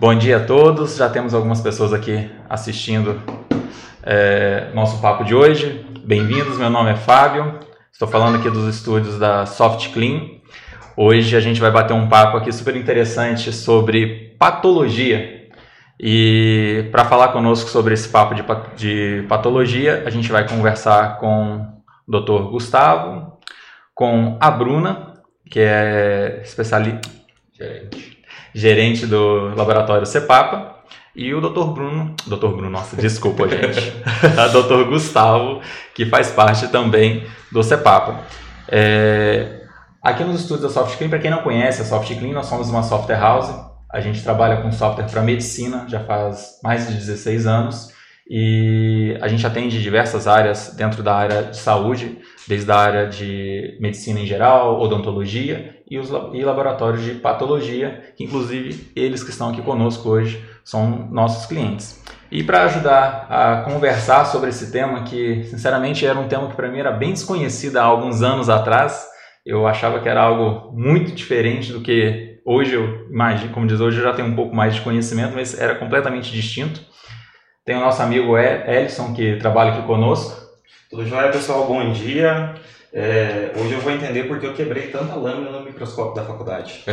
Bom dia a todos. Já temos algumas pessoas aqui assistindo é, nosso papo de hoje. Bem-vindos. Meu nome é Fábio. Estou falando aqui dos estúdios da Soft Clean. Hoje a gente vai bater um papo aqui super interessante sobre patologia. E para falar conosco sobre esse papo de, de patologia, a gente vai conversar com o Dr. Gustavo, com a Bruna, que é especialista gerente do laboratório CEPAPA, e o Dr. Bruno, Dr. Bruno, nossa, desculpa, gente, a Dr. Gustavo, que faz parte também do CEPAPA. É, aqui nos estúdios da SoftClean, para quem não conhece a SoftClean, nós somos uma software house, a gente trabalha com software para medicina já faz mais de 16 anos e a gente atende diversas áreas dentro da área de saúde, desde a área de medicina em geral, odontologia e os e laboratórios de patologia, que inclusive eles que estão aqui conosco hoje são nossos clientes. E para ajudar a conversar sobre esse tema, que sinceramente era um tema que para mim era bem desconhecido há alguns anos atrás, eu achava que era algo muito diferente do que hoje eu imagino, como diz hoje, eu já tenho um pouco mais de conhecimento, mas era completamente distinto. Tem o nosso amigo Elson, que trabalha aqui conosco. Tudo jóia, pessoal? Bom dia. É, hoje eu vou entender porque eu quebrei tanta lâmina no microscópio da faculdade.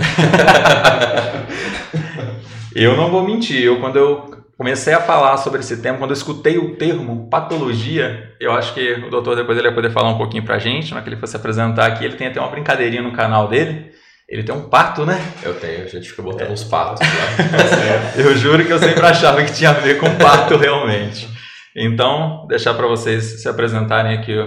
eu não vou mentir, eu quando eu comecei a falar sobre esse tema, quando eu escutei o termo patologia, eu acho que o doutor depois ele vai poder falar um pouquinho pra gente, na que ele fosse apresentar aqui, ele tem até uma brincadeirinha no canal dele, ele tem um pato, né? Eu tenho, a gente fica botando é. uns patos lá. eu juro que eu sempre achava que tinha a ver com pato realmente. Então, deixar para vocês se apresentarem aqui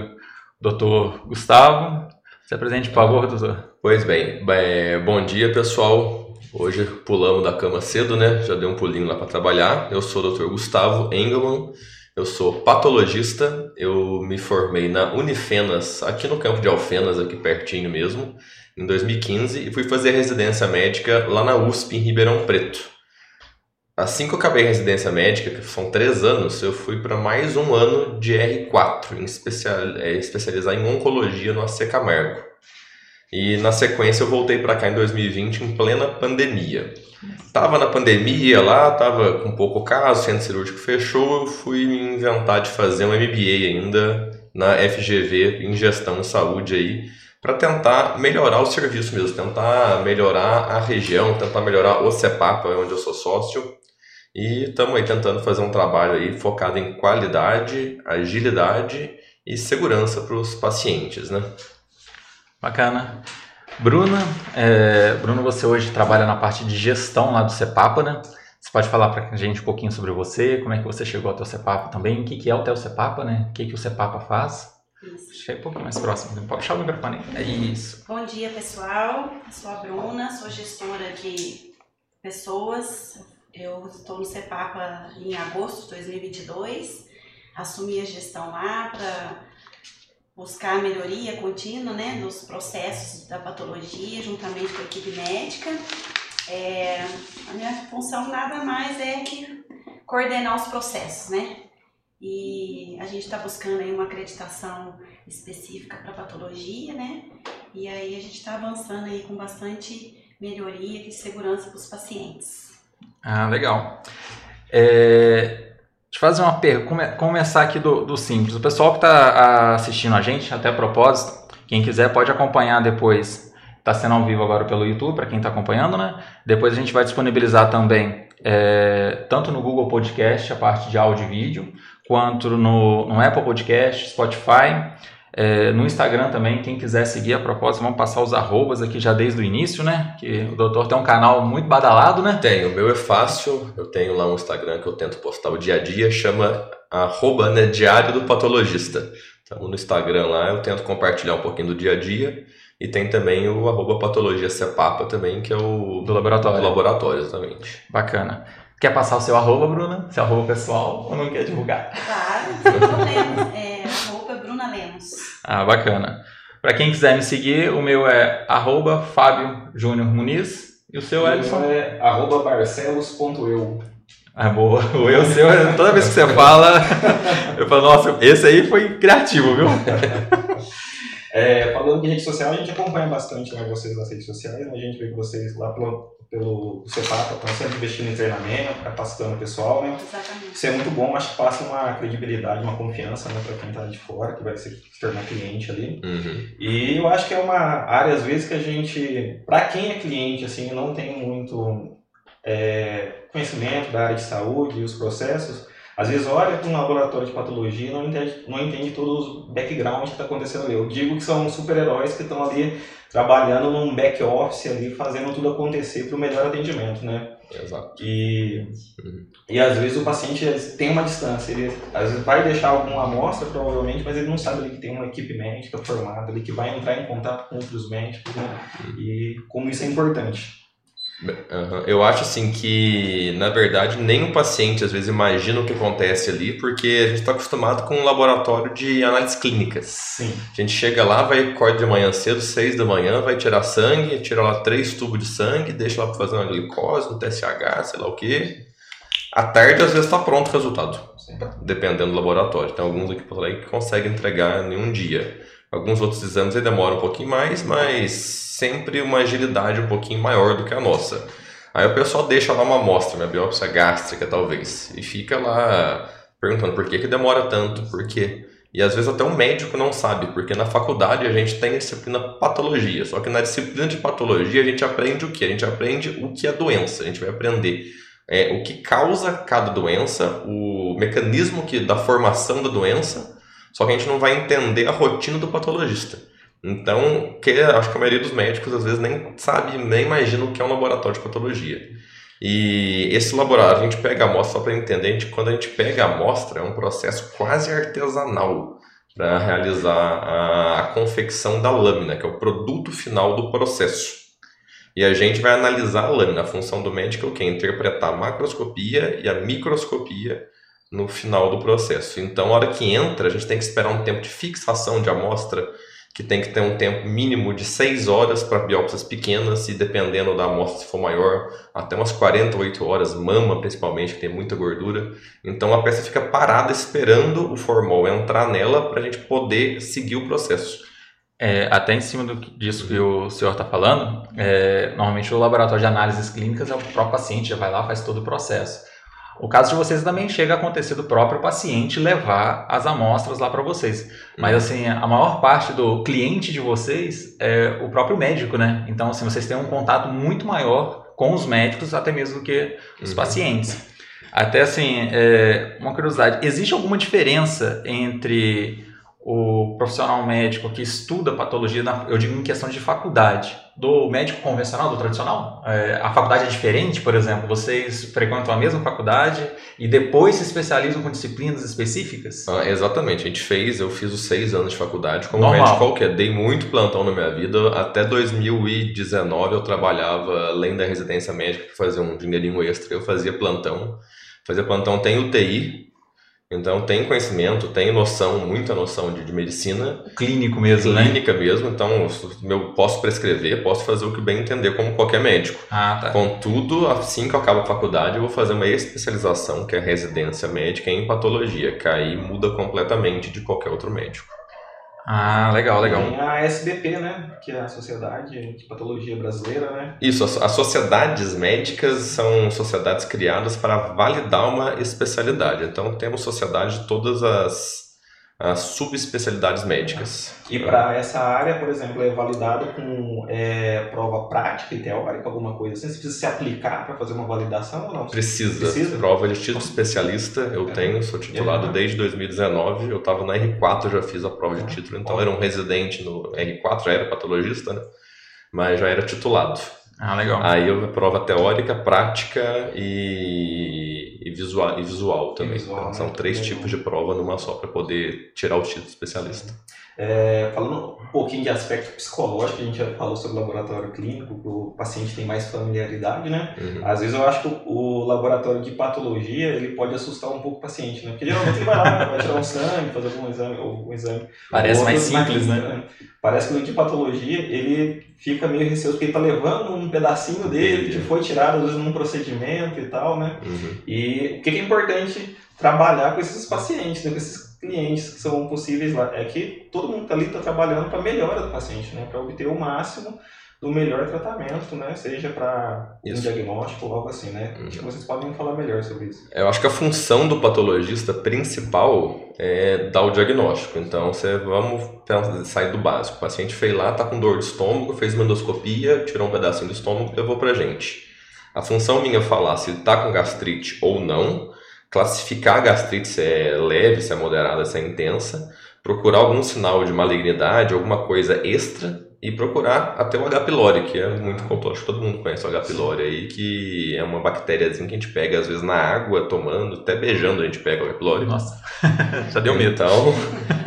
doutor Gustavo. Se apresente, por favor, doutor. Pois bem, bem bom dia, pessoal. Hoje pulamos da cama cedo, né? Já dei um pulinho lá para trabalhar. Eu sou o Dr. Gustavo Engelman. Eu sou patologista. Eu me formei na Unifenas, aqui no campo de Alfenas, aqui pertinho mesmo em 2015 e fui fazer residência médica lá na USP, em Ribeirão Preto. Assim que eu acabei a residência médica, que são três anos, eu fui para mais um ano de R4, em especial, é, especializar em oncologia no AC Camargo. E na sequência eu voltei para cá em 2020, em plena pandemia. Tava na pandemia lá, tava com pouco caso, centro cirúrgico fechou, eu fui inventar de fazer um MBA ainda na FGV em gestão em saúde aí, para tentar melhorar o serviço mesmo, tentar melhorar a região, tentar melhorar o CEPAP, onde eu sou sócio. E estamos aí tentando fazer um trabalho aí focado em qualidade, agilidade e segurança para os pacientes, né? Bacana. Bruna, é, Bruno, você hoje trabalha na parte de gestão lá do CEPAPA, né? Você pode falar para a gente um pouquinho sobre você, como é que você chegou ao o CEPAPA também, o que, que é o teu CEPAPA, né? O que, que o CEPAPA faz? Isso. Chega um pouco mais próximo. Pode puxar o microfone. É isso. Bom dia, pessoal. Eu sou a Bruna, sou gestora de pessoas. Eu estou no CEPAPA em agosto de 2022. Assumi a gestão lá para buscar melhoria contínua né, nos processos da patologia, juntamente com a equipe médica. É, a minha função nada mais é que coordenar os processos, né? e a gente está buscando aí uma acreditação específica para patologia, né? E aí a gente está avançando aí com bastante melhoria e segurança para os pacientes. Ah, legal. É, deixa eu fazer uma pergunta, come, começar aqui do, do simples. O pessoal que está assistindo a gente, até a propósito, quem quiser pode acompanhar depois. Está sendo ao vivo agora pelo YouTube, para quem está acompanhando, né? Depois a gente vai disponibilizar também, é, tanto no Google Podcast, a parte de áudio e vídeo, quanto no, no Apple Podcast, Spotify, é, no Instagram também, quem quiser seguir a propósito, vamos passar os arrobas aqui já desde o início, né? Que o doutor tem um canal muito badalado, né? Tem, o meu é fácil, eu tenho lá um Instagram que eu tento postar o dia a dia, chama arroba, né, Diário do Patologista. Então no Instagram lá eu tento compartilhar um pouquinho do dia a dia. E tem também o arroba patologia Cepapa também, que é o... Do laboratório. Do laboratório, exatamente. Bacana. Quer passar o seu arroba, Bruna? Seu arroba pessoal ou não quer divulgar? Claro, sem problema. É, arroba Bruna Lemos. Ah, bacana. Para quem quiser me seguir, o meu é arroba Fábio Júnior Muniz. E o seu, Edson? O meu é arroba barcelos.eu. Ah, boa. O eu seu, toda vez que você fala, eu falo, nossa, esse aí foi criativo, viu? É, falando de rede social, a gente acompanha bastante né, vocês nas redes sociais, né? a gente vê que vocês lá pelo CEPAP, estão sempre investindo em treinamento, capacitando o pessoal, né? Exatamente. Isso é muito bom, acho que passa uma credibilidade, uma confiança né, para quem está de fora, que vai se tornar cliente ali. Uhum. E eu acho que é uma área, às vezes, que a gente, para quem é cliente, assim, não tem muito é, conhecimento da área de saúde e os processos, às vezes olha para um laboratório de patologia e não entende, não entende todos os background que está acontecendo ali. Eu digo que são super-heróis que estão ali trabalhando num back-office ali, fazendo tudo acontecer para o melhor atendimento, né? Exato. E, Uhum. e às vezes o paciente tem uma distância, ele às vezes vai deixar alguma amostra, provavelmente, mas ele não sabe ali que tem uma equipe médica formada ali, que vai entrar em contato com outros médicos, né? E como isso é importante. Eu acho assim que, na verdade, nem o paciente às vezes imagina o que acontece ali, porque a gente está acostumado com um laboratório de análises clínicas. Sim. A gente chega lá, vai acorda de manhã cedo, seis da manhã, vai tirar sangue, tira lá três tubos de sangue, deixa lá para fazer uma glicose, um TSH, sei lá o quê. À tarde, às vezes, está pronto o resultado, Sim. dependendo do laboratório. Tem alguns aqui por aí que conseguem entregar em um dia. Alguns outros exames aí demoram um pouquinho mais, mas sempre uma agilidade um pouquinho maior do que a nossa. Aí o pessoal deixa lá uma amostra, uma biópsia gástrica talvez, e fica lá perguntando por que, que demora tanto, por quê. E às vezes até o médico não sabe, porque na faculdade a gente tem a disciplina patologia, só que na disciplina de patologia a gente aprende o que? A gente aprende o que é doença, a gente vai aprender é, o que causa cada doença, o mecanismo que, da formação da doença, só que a gente não vai entender a rotina do patologista. Então, que, acho que a maioria dos médicos às vezes nem sabe, nem imagina o que é um laboratório de patologia. E esse laboratório, a gente pega a amostra só para entender, a gente, quando a gente pega a amostra, é um processo quase artesanal para realizar a, a confecção da lâmina, que é o produto final do processo. E a gente vai analisar a lâmina. A função do médico é o quê? Interpretar a macroscopia e a microscopia no final do processo. Então, a hora que entra, a gente tem que esperar um tempo de fixação de amostra, que tem que ter um tempo mínimo de 6 horas para biópsias pequenas e dependendo da amostra, se for maior, até umas 48 horas, mama principalmente, que tem muita gordura. Então, a peça fica parada esperando o formol entrar nela para a gente poder seguir o processo. É, até em cima do, disso que o senhor está falando, é, normalmente o laboratório de análises clínicas é o próprio paciente, já vai lá, faz todo o processo. O caso de vocês também chega a acontecer do próprio paciente levar as amostras lá para vocês. Mas assim, a maior parte do cliente de vocês é o próprio médico, né? Então, assim, vocês têm um contato muito maior com os médicos, até mesmo do que os Uhum. pacientes. Até assim, é, uma curiosidade, existe alguma diferença entre o profissional médico que estuda patologia, na- eu digo em questão de faculdade, do médico convencional, do tradicional? É, a faculdade é diferente, por exemplo? Vocês frequentam a mesma faculdade e depois se especializam com disciplinas específicas? Ah, exatamente, a gente fez, eu fiz os seis anos de faculdade como Normal. médico qualquer, dei muito plantão na minha vida, até 2019 eu trabalhava, além da residência médica, que fazia um dinheirinho extra, eu fazia plantão, fazia plantão, tem UTI, então tem conhecimento, tem noção, muita noção de, de medicina, Clínico mesmo, né? clínica mesmo, então eu posso prescrever, posso fazer o que bem entender como qualquer médico. Ah, tá. Contudo, assim que eu acabo a faculdade, eu vou fazer uma especialização, que é residência médica em patologia, que aí muda completamente de qualquer outro médico. Ah, legal, legal. Tem a SBP, né? Que é a Sociedade de Patologia Brasileira, né? Isso, as, as sociedades médicas são sociedades criadas para validar uma especialidade. Então, temos sociedade de todas as, as subespecialidades médicas. E para essa área, por exemplo, é validado com é, prova prática e teórica, alguma coisa assim? Você precisa se aplicar para fazer uma validação ou não? Precisa. Precisa? Prova de título especialista, eu tenho, sou titulado Uhum. desde 2019. Eu estava na R4, eu já fiz a prova de título, então era um residente no R4, já era patologista, né? Mas já era titulado. Ah, legal. Aí eu prova teórica, prática e, visual, e visual também. visual, Então, né? São três Legal. tipos de prova numa só para poder tirar o título de especialista. É, falando um pouquinho de aspecto psicológico, a gente já falou sobre o laboratório clínico, que o paciente tem mais familiaridade, né? Uhum. Às vezes eu acho que o, laboratório de patologia, ele pode assustar um pouco o paciente, né? Porque geralmente ele vai lá, vai tirar um sangue, fazer algum exame, algum exame. Parece mais simples, né? clínica, Parece que o de patologia, ele fica meio receoso, porque ele tá levando um pedacinho dele que foi tirado, às vezes, num procedimento e tal, né? Uhum. E o que que é importante trabalhar com esses pacientes, né, com esses clientes que são possíveis lá, é que todo mundo tá ali está trabalhando para a melhora do paciente, né, para obter o máximo do melhor tratamento, né? Seja para um diagnóstico ou algo assim, né? Uhum. Acho que vocês podem falar melhor sobre isso. Eu acho que a função do patologista principal é dar o diagnóstico. Então, você vamos sair do básico. O paciente fez lá, tá com dor de estômago, fez uma endoscopia, tirou um pedacinho do estômago e levou pra gente. A função minha é falar se ele tá com gastrite ou não, classificar a gastrite se é leve, se é moderada, se é intensa, procurar algum sinal de malignidade, alguma coisa extra e procurar até o H. pylori, que é muito comum, acho que todo mundo conhece o H. pylori aí, que é uma bactériazinha que a gente pega às vezes na água, tomando, até beijando a gente pega o H. pylori. Nossa, já deu medo. Então,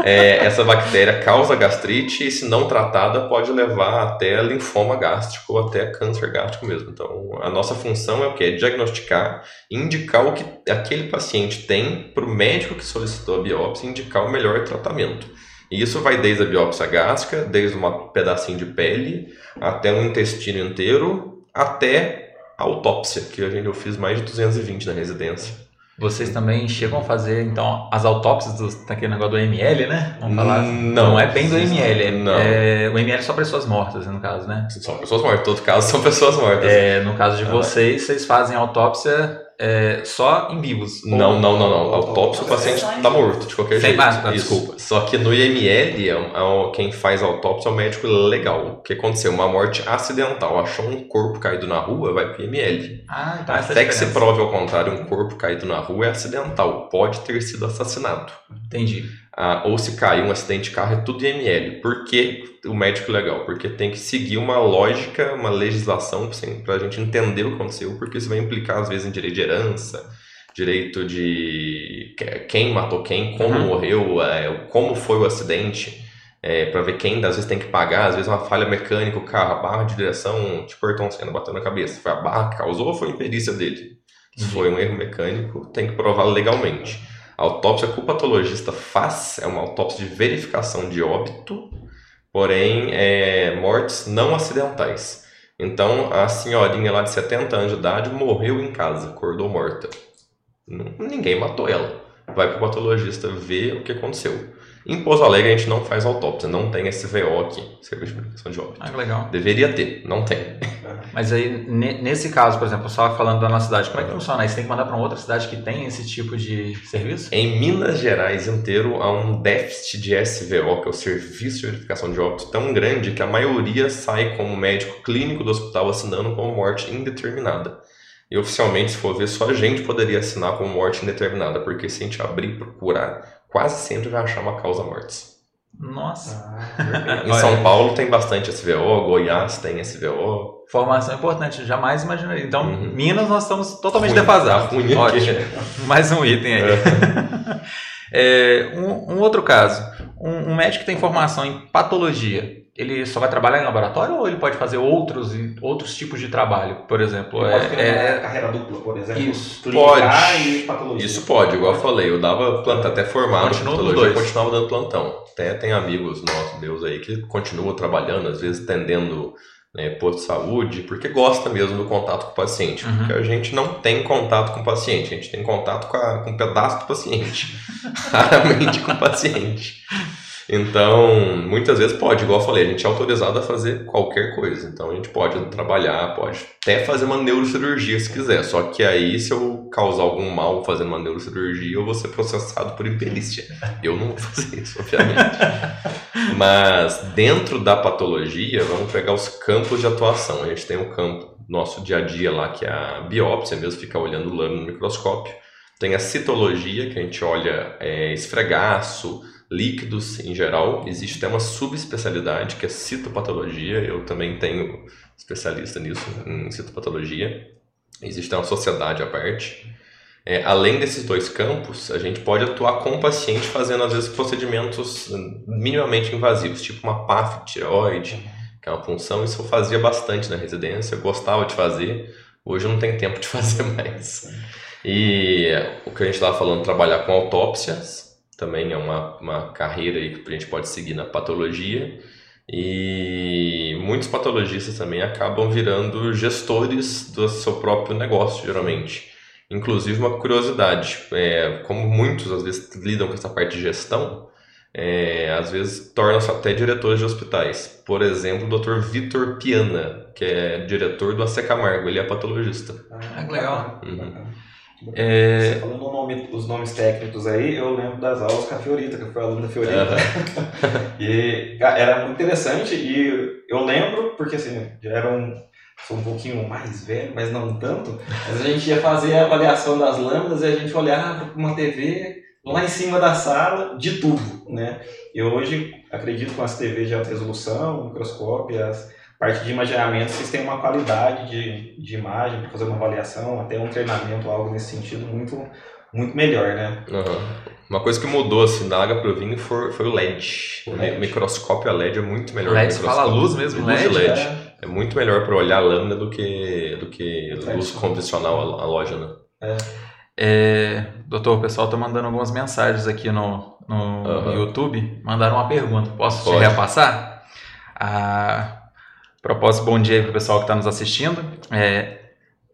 é, essa bactéria causa gastrite e, se não tratada, pode levar até linfoma gástrico ou até câncer gástrico mesmo. Então, a nossa função é o quê? É diagnosticar indicar o que aquele paciente tem para o médico que solicitou a biópsia indicar o melhor tratamento. E isso vai desde a biópsia gástrica, desde um pedacinho de pele, até um intestino inteiro, até a autópsia, que a gente, eu fiz mais de 220 na residência. Vocês também chegam a fazer, então, as autópsias do, daquele negócio do ML, né? Vamos falar. Não. é bem do ML. É, Não. é- o ML é só pessoas mortas, no caso, né? São pessoas mortas, em todo caso são pessoas mortas. É, no caso de Ah, vocês, vocês fazem autópsia é, só em vivos. Não, Ou- não, não, não. Autópsia o paciente tá morto, de qualquer Sem jeito. Isso. desculpa. Só que no IML, é é quem faz autópsia é o médico legal. O que aconteceu? Uma morte acidental. Achou um corpo caído na rua, vai pro IML. Ah, então essa é Até que se prove ao contrário, um corpo caído na rua é acidental. Pode ter sido assassinado. Entendi. Ah, ou se caiu um acidente de carro, é tudo IML. Por que o médico legal? Porque tem que seguir uma lógica, uma legislação para a gente entender o que aconteceu, porque isso vai implicar, às vezes, em direito de herança, direito de que- quem matou quem, como Uhum. morreu, é, como foi o acidente, para ver quem, às vezes, tem que pagar, às vezes, uma falha mecânica, o carro, a barra de direção, tipo Ayrton Senna bateu na cabeça. Foi a barra que causou ou foi a imperícia dele? Se foi um erro mecânico, tem que provar legalmente. A autópsia que o patologista faz é uma autópsia de verificação de óbito, porém é, mortes não acidentais. Então, a senhorinha lá de 70 anos de idade morreu em casa, acordou morta. Ninguém matou ela. Vai para o patologista ver o que aconteceu. Em Pouso Alegre a gente não faz autópsia, não tem SVO aqui, Serviço de Verificação de Óbito. Ah, que legal. Deveria ter, não tem. Mas aí, ne- nesse caso, por exemplo, só falando da nossa cidade, como é que funciona? Aí você tem que mandar para uma outra cidade que tem esse tipo de serviço? Em Minas Gerais inteiro há um déficit de SVO, que é o Serviço de Verificação de Óbito, tão grande que a maioria sai como médico clínico do hospital assinando como morte indeterminada. E oficialmente, se for ver, só a gente poderia assinar como morte indeterminada, porque se a gente abrir e procurar, quase sempre vai achar uma causa mortes. Nossa. Ah. Em. São Paulo tem bastante SVO, Goiás tem SVO. Informação importante, jamais imaginaria. Então, Uhum. Minas, nós estamos totalmente Ruim, defasados. tá aqui. Ótimo. Mais um item aí. É, um, um outro caso. Um, um médico que tem formação em patologia, ele só vai trabalhar em laboratório ou ele pode fazer outros, outros tipos de trabalho? Por exemplo, Ele é, pode ter é- uma carreira dupla, por exemplo. Isso. Pode. e patologia. Isso pode, igual eu falei, eu dava plantão até formado nos patologia, dois. continuava dando plantão. Até tem amigos nossos, meus aí, que continuam trabalhando, às vezes atendendo né, posto de saúde, porque gosta mesmo do contato com o paciente. Uhum. Porque a gente não tem contato com o paciente, a gente tem contato com, a- com um pedaço do paciente, raramente com o paciente. Então, muitas vezes pode, igual eu falei, a gente é autorizado a fazer qualquer coisa. Então, a gente pode trabalhar, pode até fazer uma neurocirurgia se quiser. Só que aí, se eu causar algum mal fazendo uma neurocirurgia, eu vou ser processado por imperícia. Eu não vou fazer isso, obviamente. Mas, dentro da patologia, vamos pegar os campos de atuação. A gente tem o campo nosso dia a dia lá, que é a biópsia mesmo, ficar olhando lâmina no microscópio. Tem a citologia, que a gente olha é, esfregaço, líquidos em geral. Existe até uma subespecialidade que é citopatologia. Eu também tenho especialista nisso, em citopatologia. Existe uma sociedade à parte. É, além desses dois campos, a gente pode atuar com o paciente fazendo, às vezes, procedimentos hum, minimamente invasivos, tipo uma PAF de tireoide, que é uma punção. Isso eu fazia bastante na residência, eu gostava de fazer. Hoje eu não tenho tempo de fazer mais. E o que a gente estava falando, trabalhar com autópsias, também é uma, uma carreira aí que a gente pode seguir na patologia. E muitos patologistas também acabam virando gestores do seu próprio negócio, geralmente. Inclusive, uma curiosidade: é, como muitos às vezes lidam com essa parte de gestão, é, às vezes tornam-se até diretores de hospitais. Por exemplo, o Dr. Vitor Piana, que é diretor do AC Camargo, ele é patologista. Ah, que legal. Uhum. É, Você falando o nome- os nomes técnicos aí, eu lembro das aulas com a Fiorita, que eu fui aluno da Fiorita. e cara, era muito interessante e eu lembro, porque assim, já era um. Sou um pouquinho mais velho, mas não tanto. Mas a gente ia fazer a avaliação das lâminas e a gente olhava para uma TV lá em cima da sala de tubo, né? E hoje acredito com as TVs de alta resolução, microscópio, as parte de imaginamento, vocês têm uma qualidade de, de imagem para fazer uma avaliação, até um treinamento, algo nesse sentido muito, muito melhor, né? Aham. Uma coisa que mudou assim da água pro vinho foi, foi o LED. O O LED. microscópio a LED é muito melhor. LED, você o fala microscópio. luz mesmo, Luz de LED? LED. É, É muito melhor para olhar a lâmina do que, do que luz Tradicional. convencional, a, loja, né? é, doutor, o pessoal tá mandando algumas mensagens aqui no, no Aham. YouTube. Mandaram uma pergunta. Posso te Pode. repassar? A propósito, bom dia aí pro pessoal que está nos assistindo. É,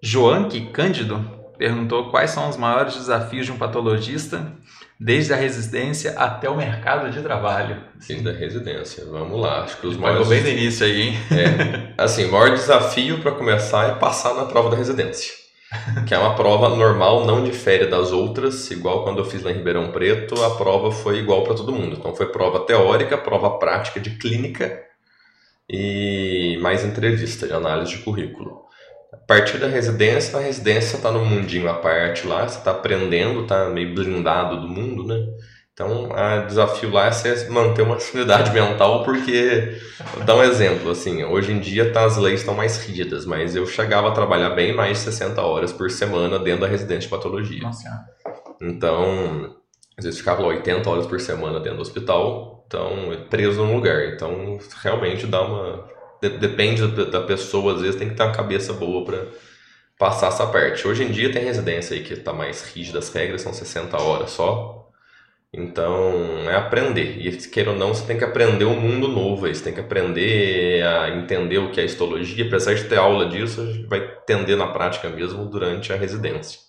Joanque Cândido perguntou quais são os maiores desafios de um patologista desde a residência até o mercado de trabalho. Sim, da residência. Vamos lá. Acho que os maiores. bem no início aí, hein? Assim, o maior desafio para começar é passar na prova da residência. Que é uma prova normal, não difere das outras, igual quando eu fiz lá em Ribeirão Preto, a prova foi igual para todo mundo. Então foi prova teórica, prova prática de clínica e mais entrevista de análise de currículo. A partir da residência, a residência está no mundinho à parte lá, você está aprendendo, está meio blindado do mundo, né? Então, o desafio lá é você manter uma sanidade mental, porque Vou dar um exemplo, assim, hoje em dia tá, as leis estão mais rígidas, mas eu chegava a trabalhar bem mais de 60 horas por semana dentro da residência de patologia. Nossa. Então, às vezes ficava lá 80 horas por semana dentro do hospital, então preso num lugar. Então, realmente dá uma. de- depende da, pessoa, às vezes tem que ter uma cabeça boa para passar essa parte. Hoje em dia tem residência aí que tá mais rígida, as regras são 60 horas só. Então, é aprender. E queira ou não, você tem que aprender um mundo novo aí. Você tem que aprender a entender o que é histologia. Apesar de ter aula disso, a gente vai entender na prática mesmo durante a residência.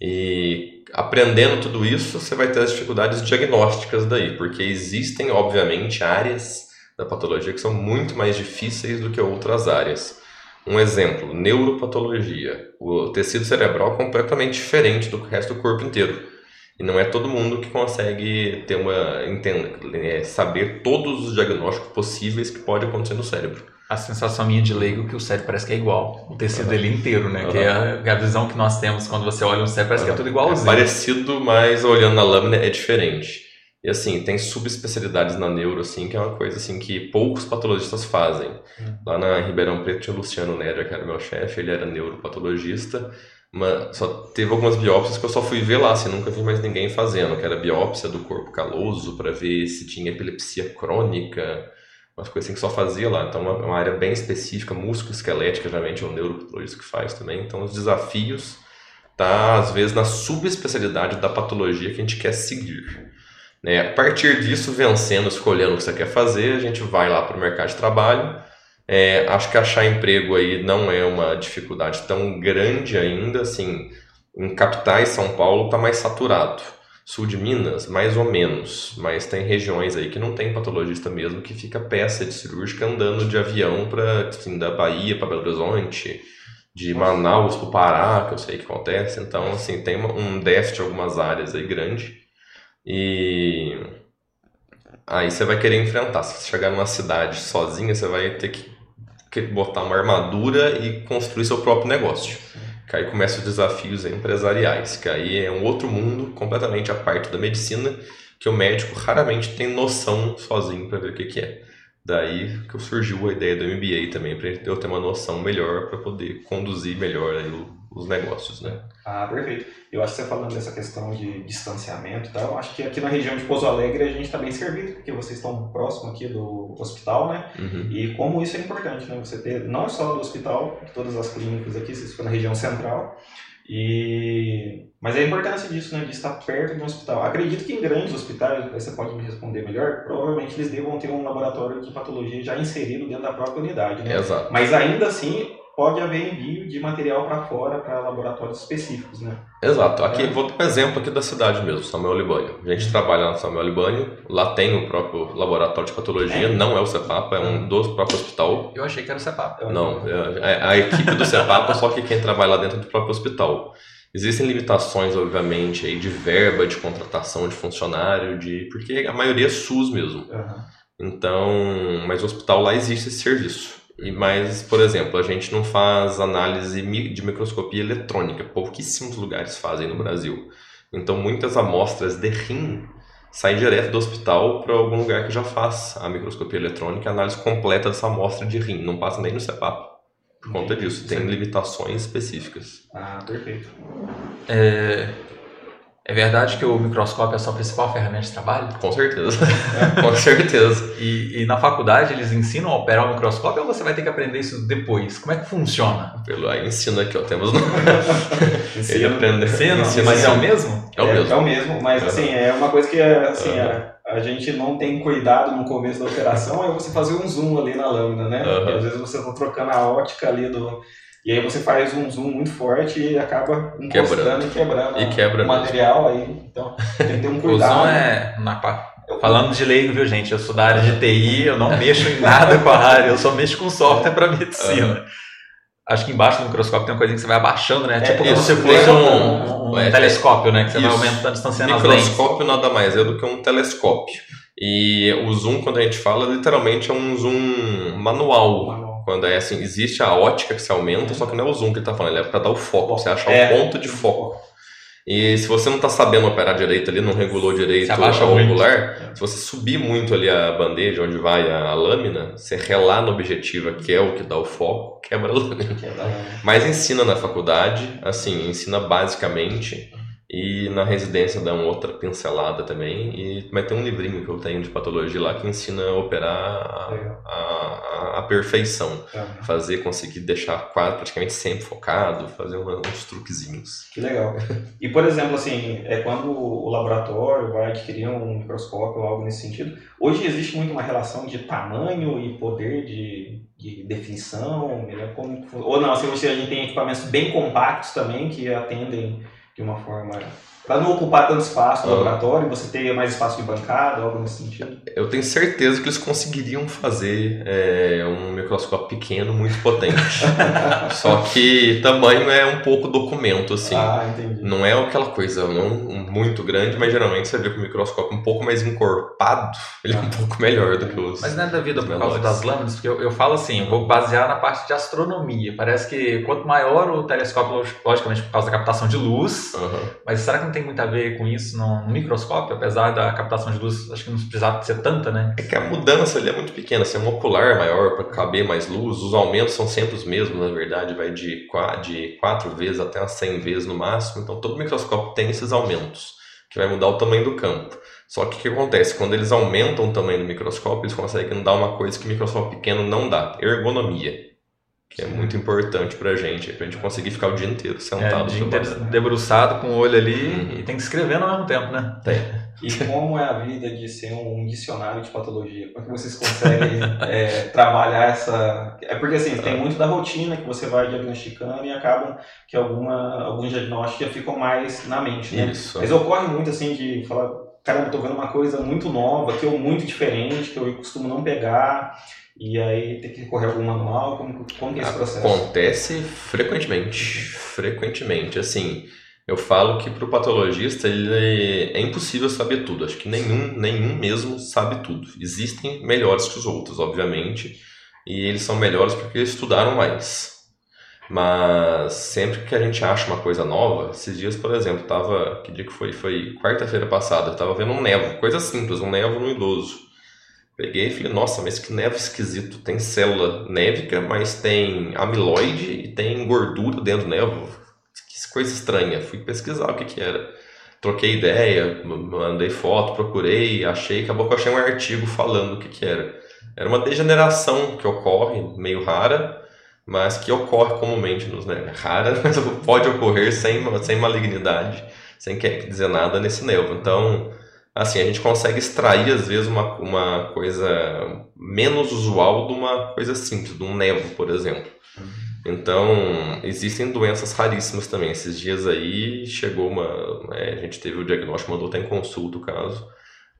E aprendendo tudo isso, você vai ter as dificuldades diagnósticas daí, porque existem, obviamente, áreas da patologia que são muito mais difíceis do que outras áreas. Um exemplo, neuropatologia. O tecido cerebral é completamente diferente do resto do corpo inteiro. E não é todo mundo que consegue ter uma entenda, é, saber todos os diagnósticos possíveis que pode acontecer no cérebro. A sensação minha de leigo é que o cérebro parece que é igual. O tecido dele inteiro, né? Que é a, que é a visão que nós temos quando você olha um cérebro, parece que é tudo É igualzinho. parecido, mas olhando na lâmina é diferente. E assim, tem subespecialidades na neuro, assim, que é uma coisa assim que poucos patologistas fazem. Lá na Ribeirão Preto tinha o Luciano Nédia, que era meu chefe, ele era neuropatologista, mas só teve algumas biópsias que eu só fui ver lá, assim, nunca vi mais ninguém fazendo, que era biópsia do corpo caloso para ver se tinha epilepsia crônica, umas coisas assim que só fazia lá. Então, é uma, uma área bem específica, músculo-esquelética, geralmente é um neuropatologista que faz também. Então, os desafios tá às vezes na subespecialidade da patologia que a gente quer seguir. Né? A partir disso, vencendo, escolhendo o que você quer fazer, a gente vai lá para o mercado de trabalho. É, acho que achar emprego aí não é uma dificuldade tão grande ainda, assim, em capitais, São Paulo está mais saturado. Sul de Minas, mais ou menos, mas tem regiões aí que não tem patologista mesmo, que fica peça de cirúrgica andando de avião para assim, da Bahia para Belo Horizonte, de Manaus para o Pará, que eu sei que acontece. Então, assim, tem um déficit em algumas áreas aí grande. E aí você vai querer enfrentar. Se você chegar numa cidade sozinha, você vai ter que, que botar uma armadura e construir seu próprio negócio. Que aí começam os desafios empresariais, que aí é um outro mundo completamente à parte da medicina, que o médico raramente tem noção sozinho para ver o que, que é. Daí que surgiu a ideia do MBA também, para eu ter uma noção melhor para poder conduzir melhor aí o- os negócios, né? Ah, perfeito. Eu acho que você falando dessa questão de distanciamento e tal, eu acho que aqui na região de Pouso Alegre a gente está bem servido, porque vocês estão próximo aqui do hospital, né? Uhum. E como isso é importante, né? Você ter não só do hospital, todas as clínicas aqui, vocês ficam na região central, e mas a importância disso, né? De estar perto de um hospital. Acredito que em grandes hospitais, você pode me responder melhor, provavelmente eles devam ter um laboratório de patologia já inserido dentro da própria unidade, né? Exato. Mas ainda assim, pode haver envio de material para fora para laboratórios específicos, né? Exato. Aqui, É. vou dar um exemplo aqui da cidade mesmo, Samuel Libânio. A gente trabalha na Samuel Libânio, lá tem o próprio laboratório de patologia, É? não é o CEPAPA, é um dos próprios hospital. Eu achei que era o CEPAP. Não, é é a equipe do CEPAPA, só que quem trabalha lá dentro do próprio hospital. Existem limitações, obviamente, aí de verba, de contratação de funcionário, de porque a maioria é SUS mesmo. Aham. Então, mas o hospital lá existe esse serviço. E mas, por exemplo, a gente não faz análise de microscopia eletrônica, pouquíssimos lugares fazem no Brasil. Então, muitas amostras de rim saem direto do hospital para algum lugar que já faz a microscopia eletrônica, a análise completa dessa amostra de rim, não passa nem no CEPAP. Por conta disso, tem limitações específicas. Ah, perfeito. É, é verdade que o microscópio é a sua principal ferramenta de trabalho? Com certeza. Com certeza. E, e na faculdade eles ensinam a operar o microscópio ou você vai ter que aprender isso depois? Como é que funciona? Pelo aí ensina aqui, ó, temos no... Ensino. Ele aprende. Ensina? ensina Mas é o mesmo? É o mesmo. É o mesmo, mas Aham. assim, é uma coisa que assim, Aham. a, a gente não tem cuidado no começo da operação, é você fazer um zoom ali na lâmina, né? Porque às vezes você tá trocando a ótica ali do. E aí você faz um zoom muito forte e acaba encostando e quebrando E quebra o mesmo. material aí. Então tem que ter um O cuidado. zoom é. Na, falando de leigo, viu, gente? Eu sou da área de TI, eu não mexo em nada com a área, eu só mexo com software para medicina. Acho que embaixo do microscópio tem uma coisinha que você vai abaixando, né? É, tipo como se tem fosse um- um, um é, telescópio, né? Que você vai isso. aumentando, distanciando as lentes. Microscópio nada mais é do que um telescópio. E o zoom, quando a gente fala, literalmente é um zoom manual. Quando é assim, existe a ótica que se aumenta, só que não é o zoom que ele tá falando, ele é pra dar o foco, você achar É. o ponto de foco. E se você não tá sabendo operar direito ali, não regulou direito Você abaixa o angular, se você subir muito ali a bandeja onde vai a, a lâmina, você relar no objetivo, que é o que dá o foco, quebra a lâmina. É Mas ensina na faculdade, assim, ensina basicamente. E na residência dá uma outra pincelada também. E vai ter um livrinho que eu tenho de patologia lá que ensina a operar a, a, a- perfeição. Aham. Fazer, conseguir deixar o quadro praticamente sempre focado, fazer uma- uns truquezinhos. Que legal. E, por exemplo, assim, é quando o laboratório vai adquirir um microscópio ou algo nesse sentido, hoje existe muito uma relação de tamanho e poder de, de definição, né? Como- ou não, assim, hoje a gente tem equipamentos bem compactos também que atendem de uma forma... Para não ocupar tanto espaço no Ah. laboratório, você ter mais espaço de bancada, algo nesse sentido. Eu tenho certeza que eles conseguiriam fazer é, um microscópio pequeno muito potente. Só que tamanho é um pouco documento, assim. Ah, entendi. Não é aquela coisa não muito grande, mas geralmente você vê que o microscópio um pouco mais encorpado, ele é um pouco melhor do que os. Mas não é devido por menores. causa das lâminas, porque eu, eu falo assim, eu vou basear na parte de astronomia. Parece que quanto maior o telescópio, log- logicamente por causa da captação de luz, Aham. mas será que tem muito a ver com isso no, microscópio? Apesar da captação de luz, acho que não precisava ser tanta, né? É que a mudança ali é muito pequena, assim, um ocular maior para caber mais luz, os aumentos são sempre os mesmos, na verdade, vai de 4, de vezes até as 100 vezes no máximo, então todo microscópio tem esses aumentos, que vai mudar o tamanho do campo. Só que o que acontece? Quando eles aumentam o tamanho do microscópio, eles conseguem dar uma coisa que o microscópio pequeno não dá, ergonomia. Que é muito importante pra gente, pra gente conseguir ficar o dia inteiro É, sentado. o dia inteiro debruçado com o olho ali Uhum. e tem que escrever ao mesmo tempo, né? E como é a vida de ser um dicionário de patologia? Como é que vocês conseguem é, trabalhar essa. É porque assim, tem muito da rotina que você vai diagnosticando e acabam que alguma, alguns diagnósticos já ficam mais na mente, né? Isso. Mas ocorre muito assim de falar, caramba, eu tô vendo uma coisa muito nova, que eu muito diferente, que eu costumo não pegar, e aí tem que recorrer a algum manual, como, como que é esse processo? Acontece frequentemente, frequentemente. Assim, eu falo que para o patologista ele é impossível saber tudo. Acho que nenhum, nenhum mesmo sabe tudo. Existem melhores que os outros, obviamente, e eles são melhores porque eles estudaram mais. Mas sempre que a gente acha uma coisa nova, esses dias, por exemplo, tava, que dia que foi? Foi quarta-feira passada, eu tava vendo um nevo, coisa simples, um nevo no idoso. Peguei e falei, nossa, mas que nevo esquisito. Tem célula névica, mas tem amiloide e tem gordura dentro do nevo. Que coisa estranha. Fui pesquisar o que que era. Troquei ideia, mandei foto, procurei, achei, acabou que eu achei um artigo falando o que que era. Era uma degeneração que ocorre, meio rara, mas que ocorre comumente nos né? Rara, mas pode ocorrer sem, sem malignidade, sem quer dizer nada nesse nevo. Então, assim, a gente consegue extrair às vezes uma, uma coisa menos usual de uma coisa simples, de um nevo, por exemplo. Então, existem doenças raríssimas também. Esses dias aí chegou uma. É, a gente teve o diagnóstico, mandou até em consulta o caso.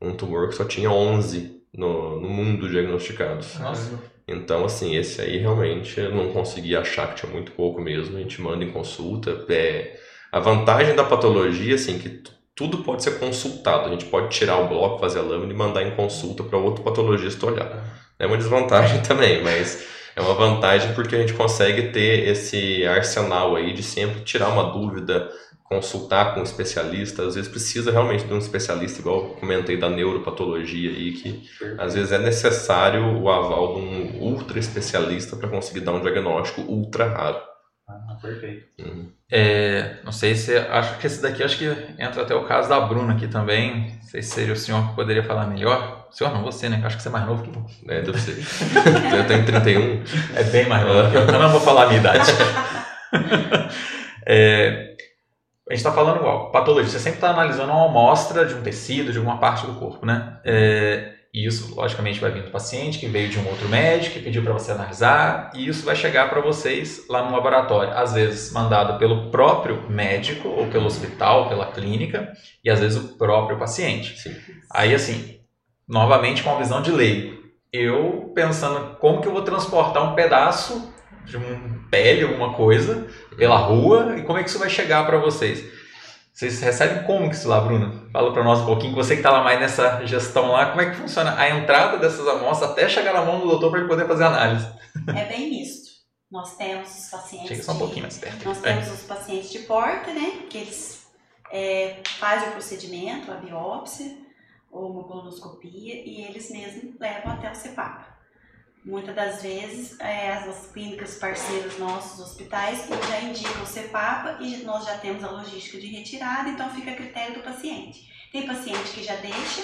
Um tumor que só tinha 11 no, no mundo diagnosticados. Nossa. Então, assim, esse aí realmente eu não consegui achar que tinha muito pouco mesmo. A gente manda em consulta. É, a vantagem da patologia, assim, que tudo pode ser consultado. A gente pode tirar o bloco, fazer a lâmina e mandar em consulta para outro patologista olhar. É uma desvantagem também, mas é uma vantagem porque a gente consegue ter esse arsenal aí de sempre tirar uma dúvida, consultar com um especialista. Às vezes precisa realmente de um especialista, igual eu comentei da neuropatologia aí, que às vezes é necessário o aval de um ultra especialista para conseguir dar um diagnóstico ultra raro. Ah, perfeito. Uhum. É, não sei se acho que esse daqui acho que entra até o caso da Bruna aqui também. Não sei se seria o senhor que poderia falar melhor. O senhor não, você, né? Acho que você é mais novo que eu. É, deve ser. eu tenho 31. É bem mais novo. que eu. Eu não vou falar a minha idade. É, a gente está falando igual, patologia. Você sempre está analisando uma amostra de um tecido, de alguma parte do corpo, né? É, e isso, logicamente, vai vir do paciente que veio de um outro médico, que pediu para você analisar, e isso vai chegar para vocês lá no laboratório. Às vezes mandado pelo próprio médico, ou pelo hospital, pela clínica, e às vezes o próprio paciente. Sim. Aí, assim, novamente com a visão de leigo. Eu pensando como que eu vou transportar um pedaço de um pele, alguma coisa, pela rua, e como é que isso vai chegar para vocês. Vocês recebem como que isso lá, Bruna? Fala para nós um pouquinho, você que está lá mais nessa gestão lá, como é que funciona a entrada dessas amostras até chegar na mão do doutor para ele poder fazer análise? É bem misto. Nós temos os pacientes. Chega só um pouquinho mais perto. Nós É. temos os pacientes de porta, né? Que eles é, fazem o procedimento, a biópsia ou uma colonoscopia e eles mesmos levam até o CEPAP. Muitas das vezes, é, as, as clínicas parceiras nossos, os hospitais, já indicam o CEPAPA e nós já temos a logística de retirada, então fica a critério do paciente. Tem paciente que já deixa,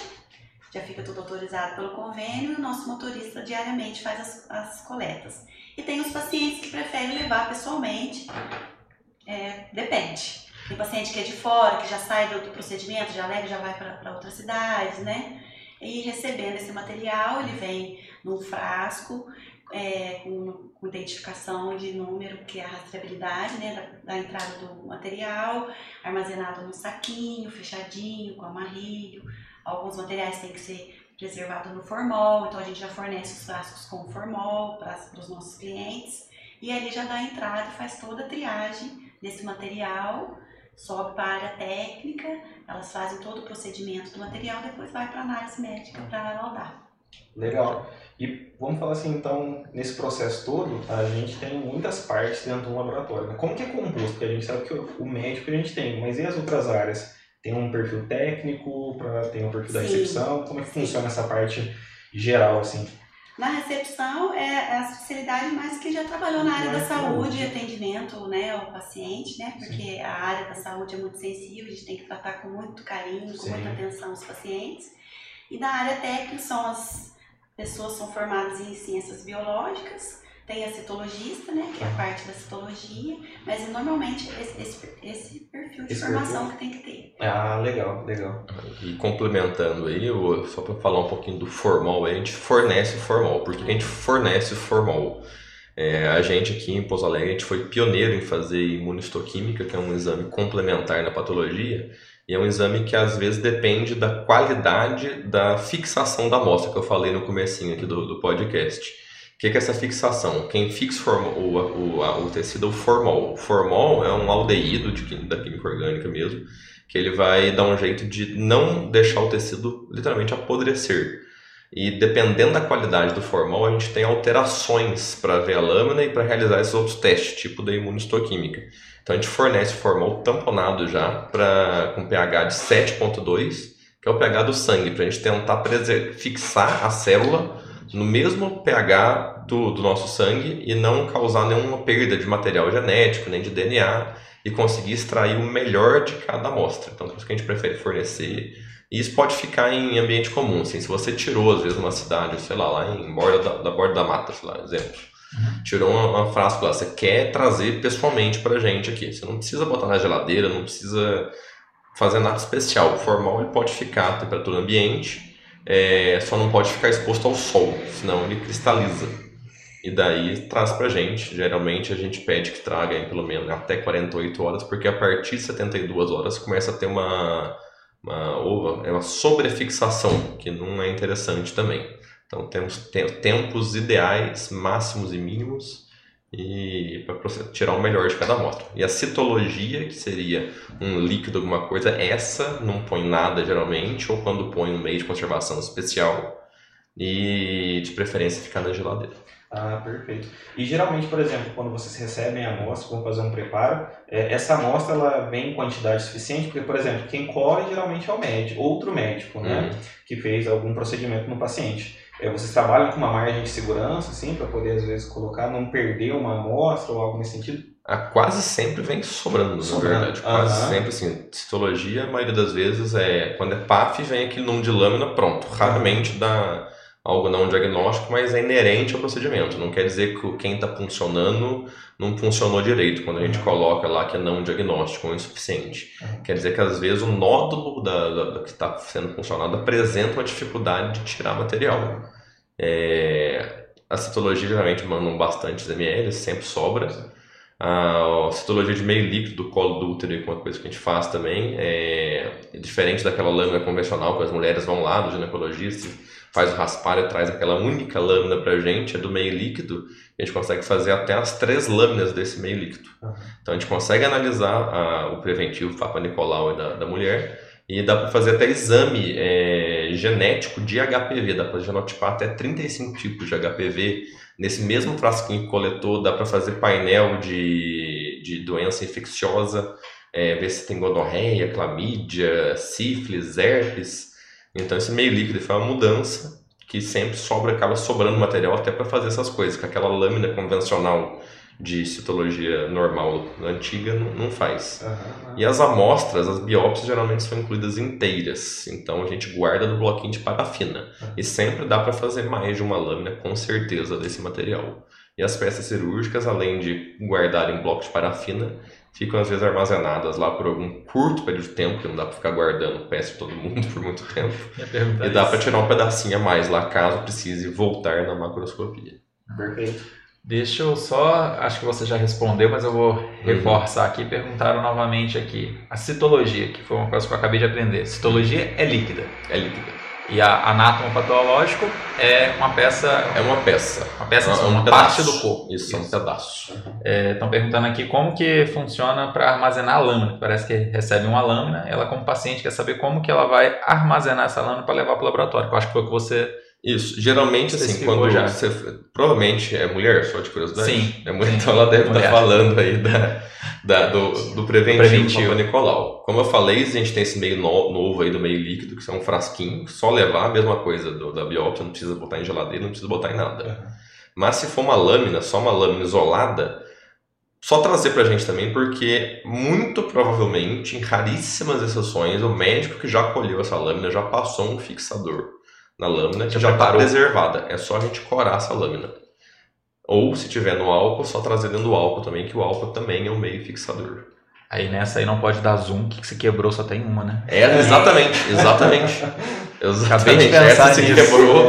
já fica tudo autorizado pelo convênio e o nosso motorista diariamente faz as, as coletas. E tem os pacientes que preferem levar pessoalmente, é, depende. Tem paciente que é de fora, que já sai do, do procedimento, já leva, já vai para outras cidades, né? E recebendo esse material, ele vem num frasco é, com, com identificação de número, que é a rastreabilidade né, da, da entrada do material, armazenado num saquinho, fechadinho, com amarrilho. Alguns materiais têm que ser preservados no formol, então a gente já fornece os frascos com formol para os nossos clientes. E ali já dá a entrada e faz toda a triagem desse material, sobe para a técnica, elas fazem todo o procedimento do material, depois vai para a análise médica para laudar. Legal. E vamos falar assim, então, nesse processo todo, a gente tem muitas partes dentro de um laboratório. né? Como que é composto? Porque a gente sabe que o médico a gente tem, mas e as outras áreas? Tem um perfil técnico, pra, tem um perfil da Sim. recepção? Como é que funciona essa parte geral, assim? Na recepção é a especialidade mais que já trabalhou na área da saúde e atendimento né, ao paciente, né? Porque a área da saúde é muito sensível, a gente tem que tratar com muito carinho, com Sim. muita atenção os pacientes. E na área técnica são as pessoas são formadas em ciências biológicas, tem a citologista, né, que é a parte da citologia, mas normalmente esse, esse, esse perfil de Esse formação que tem que ter. Ah, legal, legal. E complementando aí, eu- só para falar um pouquinho do formal, a gente fornece o formal. Por que que a gente fornece o formal? É, a gente aqui em Pouso Alegre, a gente foi pioneiro em fazer imunistoquímica, que é um exame complementar na patologia, e é um exame que às vezes depende da qualidade da fixação da amostra, que eu falei no comecinho aqui do, do podcast. O que que é essa fixação? Quem fixa o, o, a- o tecido é o formol. O formol é um aldeído de, da química orgânica mesmo, que ele vai dar um jeito de não deixar o tecido literalmente apodrecer. E dependendo da qualidade do formol, a gente tem alterações para ver a lâmina e para realizar esses outros testes, tipo da imunistoquímica. Então a gente fornece formol tamponado já pra, com pH de 7.2, que é o pH do sangue, para a gente tentar fixar a célula no mesmo pH do, do nosso sangue e não causar nenhuma perda de material genético, nem de DNA, e conseguir extrair o melhor de cada amostra. Então, por isso que a gente prefere fornecer. E isso pode ficar em ambiente comum, assim, se você tirou, às vezes, uma cidade, sei lá, lá em borda da, da borda da mata, sei lá, exemplo. Tirou uma, uma frasco lá, você quer trazer pessoalmente pra gente aqui. Você não precisa botar na geladeira, não precisa fazer nada especial. O formal ele pode ficar a temperatura ambiente, é, só não pode ficar exposto ao sol, senão ele cristaliza. e daí traz pra gente. Geralmente a gente pede que traga em pelo menos até 48 horas, porque a partir de 72 horas começa a ter uma, uma, é uma sobrefixação, que não é interessante também. Então temos tempos ideais, máximos e mínimos, e para tirar o melhor de cada amostra. E a citologia, que seria um líquido, alguma coisa, essa não põe nada geralmente, ou quando põe um meio de conservação especial, e de preferência ficar na geladeira. Ah, perfeito. E geralmente, por exemplo, quando vocês recebem a amostra, vão fazer um preparo, é, essa amostra ela vem em quantidade suficiente, porque, por exemplo, quem colhe geralmente é o médico, outro médico, né, uhum. que fez algum procedimento no paciente. É, vocês trabalham com uma margem de segurança, assim, para poder às vezes colocar, não perder uma amostra ou algo nesse sentido? A quase sempre vem sobrando, sobrando. na verdade. Quase uhum. sempre, assim, citologia, a maioria das vezes é quando é PAF, vem aquele número de lâmina pronto. Raramente dá algo não diagnóstico, mas é inerente ao procedimento. Não quer dizer que quem está funcionando não funcionou direito quando a gente coloca lá que é não diagnóstico ou insuficiente. Uhum. Quer dizer que às vezes o nódulo da, da, da que está sendo funcionado apresenta uma dificuldade de tirar material. É, a citologia geralmente mandam bastante ml, sempre sobra. A citologia de meio líquido do colo do útero é uma coisa que a gente faz também. É, diferente daquela lâmina convencional que as mulheres vão lá no ginecologista faz o raspar e traz aquela única lâmina para a gente, é do meio líquido, a gente consegue fazer até as três lâminas desse meio líquido. Uhum. Então a gente consegue analisar a, o preventivo Papa Nicolau da, da mulher e dá para fazer até exame é, genético de HPV, dá para genotipar até 35 tipos de HPV. Nesse mesmo frasquinho que coletou, dá para fazer painel de, de doença infecciosa, é, ver se tem gonorreia, clamídia, sífilis, herpes. Então esse meio líquido foi uma mudança que sempre sobra, acaba sobrando material até para fazer essas coisas, que aquela lâmina convencional de citologia normal antiga não, não faz. Uhum. E as amostras, as biópsias geralmente são incluídas inteiras, então a gente guarda no bloquinho de parafina. Uhum. E sempre dá para fazer mais de uma lâmina com certeza desse material. E as peças cirúrgicas, além de guardar em bloco de parafina, ficam às vezes armazenadas lá por algum curto período de tempo, que não dá para ficar guardando peça de todo mundo por muito tempo. E dá para tirar um pedacinho a mais lá, caso precise voltar na macroscopia. Perfeito. Deixa eu só, acho que você já respondeu, mas eu vou uhum. reforçar aqui. Perguntaram novamente aqui. A citologia, que foi uma coisa que eu acabei de aprender. Citologia é líquida. É líquida. E a anátomo patológico é uma peça. É uma peça. Uma peça, uma, uma parte do corpo. Isso, é um pedaço. Estão é, perguntando aqui como que funciona para armazenar a lâmina. Parece que recebe uma lâmina, ela como paciente quer saber como que ela vai armazenar essa lâmina para levar para o laboratório. Eu acho que foi o que você isso, geralmente assim, quando já. você. Provavelmente é mulher, só de curiosidade. Sim. É mulher, então ela deve estar tá falando aí da, da, do, do preventivo, preventivo. Nicolau. Como eu falei, a gente tem esse meio no, novo aí do meio líquido, que é um frasquinho, só levar a mesma coisa do, da biópsia, não precisa botar em geladeira, não precisa botar em nada. Uhum. Mas se for uma lâmina, só uma lâmina isolada, só trazer pra gente também, porque muito provavelmente, em raríssimas exceções, o médico que já colheu essa lâmina já passou um fixador na lâmina que já está preservada. É só a gente corar essa lâmina. Ou se tiver no álcool, só trazer dentro do álcool também, que o álcool também é um meio fixador. Aí nessa aí não pode dar zoom, que se quebrou só tem uma, né? É, exatamente, exatamente. exatamente. Acabei de pensar Essa se quebrou.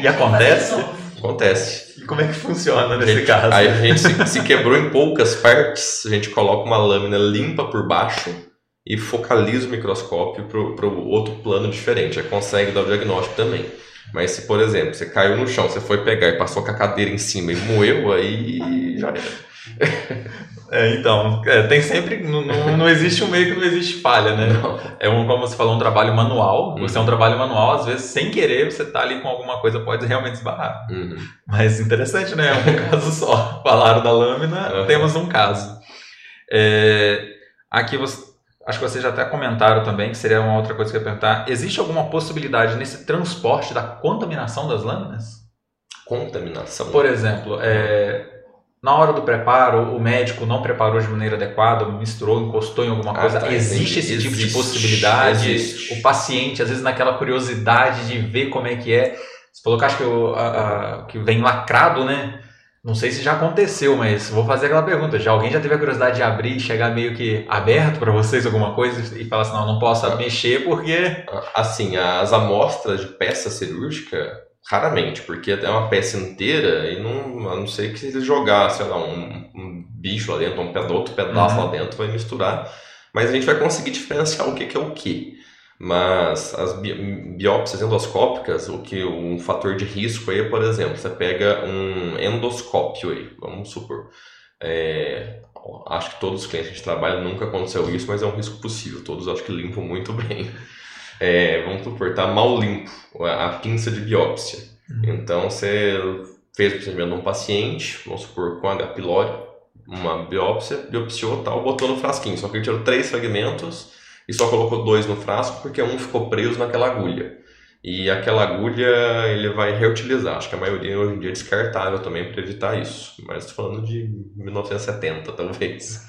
E acontece? Acontece. E como é que funciona nesse gente, caso? Aí a gente se, se quebrou em poucas partes, a gente coloca uma lâmina limpa por baixo e focaliza o microscópio para o outro plano diferente. Aí consegue dar o diagnóstico também. Mas se, por exemplo, você caiu no chão, você foi pegar e passou com a cadeira em cima e moeu, aí já era. É, então, é, tem sempre. Não, não existe um meio que não existe falha, né? Não. É um, como você falou, um trabalho manual. Uhum. Você é um trabalho manual, às vezes, sem querer, você tá ali com alguma coisa, pode realmente esbarrar. Uhum. Mas interessante, né? É um caso só. Falaram da lâmina, uhum. temos um caso. É, aqui você acho que vocês já até comentaram também, que seria uma outra coisa que eu ia perguntar. Existe alguma possibilidade nesse transporte da contaminação das lâminas? Contaminação? Por exemplo, é, na hora do preparo, o médico não preparou de maneira adequada, misturou, encostou em alguma ah, coisa. Ah, tá, existe esse existe, tipo de possibilidade? Existe. O paciente, às vezes, naquela curiosidade de ver como é que é. Você falou que acho que, o, a, a, que vem lacrado, né? Não sei se já aconteceu, mas vou fazer aquela pergunta. Já alguém já teve a curiosidade de abrir e chegar meio que aberto para vocês alguma coisa e falar assim, não, não posso mexer porque... Assim, as amostras de peça cirúrgica, Raramente, porque é uma peça inteira e não, a não ser que eles jogar, sei lá, um, um bicho lá dentro, um peda- outro pedaço Uhum. lá dentro, vai misturar. Mas a gente vai conseguir diferenciar o que, que é o que. Mas as bi- biópsias endoscópicas, o que um fator de risco aí é, por exemplo, você pega um endoscópio aí, vamos supor. É, acho que todos os clientes que a gente trabalha nunca aconteceu isso, mas é um risco possível. Todos acho que limpam muito bem. É, vamos supor, tá mal limpo a a pinça de biópsia. Então você fez o procedimento de um paciente, vamos supor, com H. pylori, uma biópsia, biopsiou tal, botou no frasquinho. Só que ele tirou três fragmentos e só colocou dois no frasco porque um ficou preso naquela agulha. E aquela agulha ele vai reutilizar. Acho que a maioria hoje em dia é descartável também para evitar isso. Mas estou falando de 1970, talvez.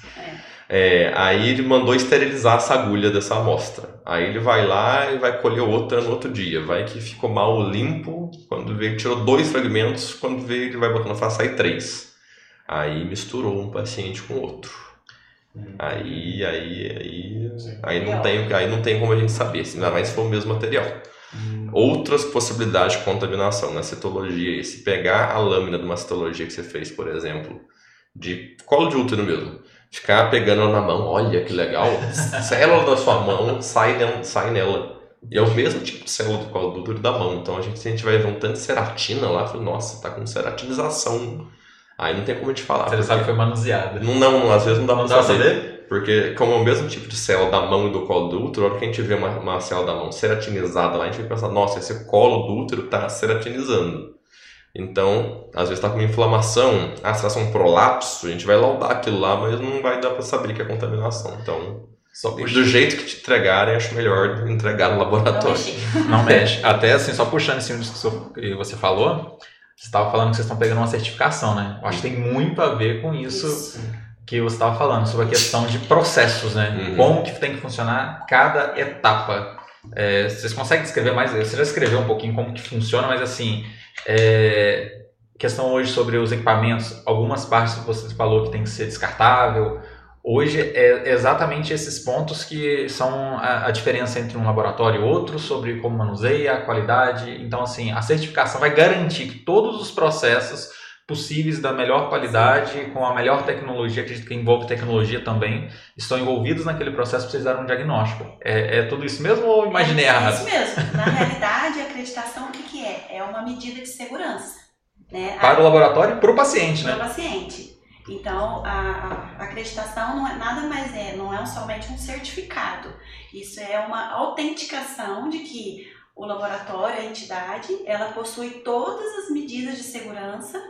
É, aí ele mandou esterilizar essa agulha dessa amostra. Aí ele vai lá e vai colher outra no outro dia. Vai que ficou mal limpo. Quando vê, tirou dois fragmentos. Quando vê, ele vai no frasco, sai três. Aí misturou um paciente com outro. Uhum. Aí, aí, aí, Sim. aí não tem, aí não tem como a gente saber, se ainda mais se for o mesmo material. Outras possibilidades de contaminação na citologia, se pegar a lâmina de uma citologia que você fez, por exemplo, de colo de útero mesmo, ficar pegando ela na mão, olha que legal, célula da sua mão sai, nela- sai nela. E é o mesmo tipo de célula do colo do útero da mão. Então a gente, a gente vai ver um tanto de ceratina lá, fala, nossa, tá com ceratinização. Aí não tem como a gente falar. Você sabe que foi manuseada. não, não, às vezes não dá Não pra dá pra saber. saber? Porque, como é o mesmo tipo de célula da mão e do colo do útero, a hora que a gente vê uma, uma célula da mão ceratinizada lá, a gente vai pensar, nossa, esse colo do útero está ceratinizando. Então, às vezes está com uma inflamação, ah, se tá um prolapso, a gente vai laudar aquilo lá, mas não vai dar para saber que é contaminação. Então, Só do jeito que te entregarem, acho melhor entregar no Não laboratório. mexi. Não mexe. Até assim, só puxando em cima disso que você falou, você estava falando que vocês estão pegando uma certificação, né? Eu acho que tem muito a ver com isso, Isso. que você estava falando, sobre a questão de processos, né? Uhum. Como que tem que funcionar cada etapa. É, vocês conseguem descrever mais? Você já escreveu um pouquinho como que funciona, mas assim, é, questão hoje sobre os equipamentos, algumas partes que você falou que tem que ser descartável. Hoje é exatamente esses pontos que são a, a diferença entre um laboratório e outro, sobre como manuseia, a qualidade. Então, assim, a certificação vai garantir que todos os processos possíveis da melhor qualidade, com a melhor tecnologia, acredito que envolve tecnologia também, estão envolvidos naquele processo para vocês darem um diagnóstico. É, é tudo isso mesmo ou imaginei é, errado? É isso mesmo. Na realidade, a acreditação o que, que é? É uma medida de segurança. Né? Para o laboratório e para o paciente, para o né? paciente. Então, a, a acreditação não é nada mais é, não é somente um certificado. Isso é uma autenticação de que o laboratório, a entidade, ela possui todas as medidas de segurança,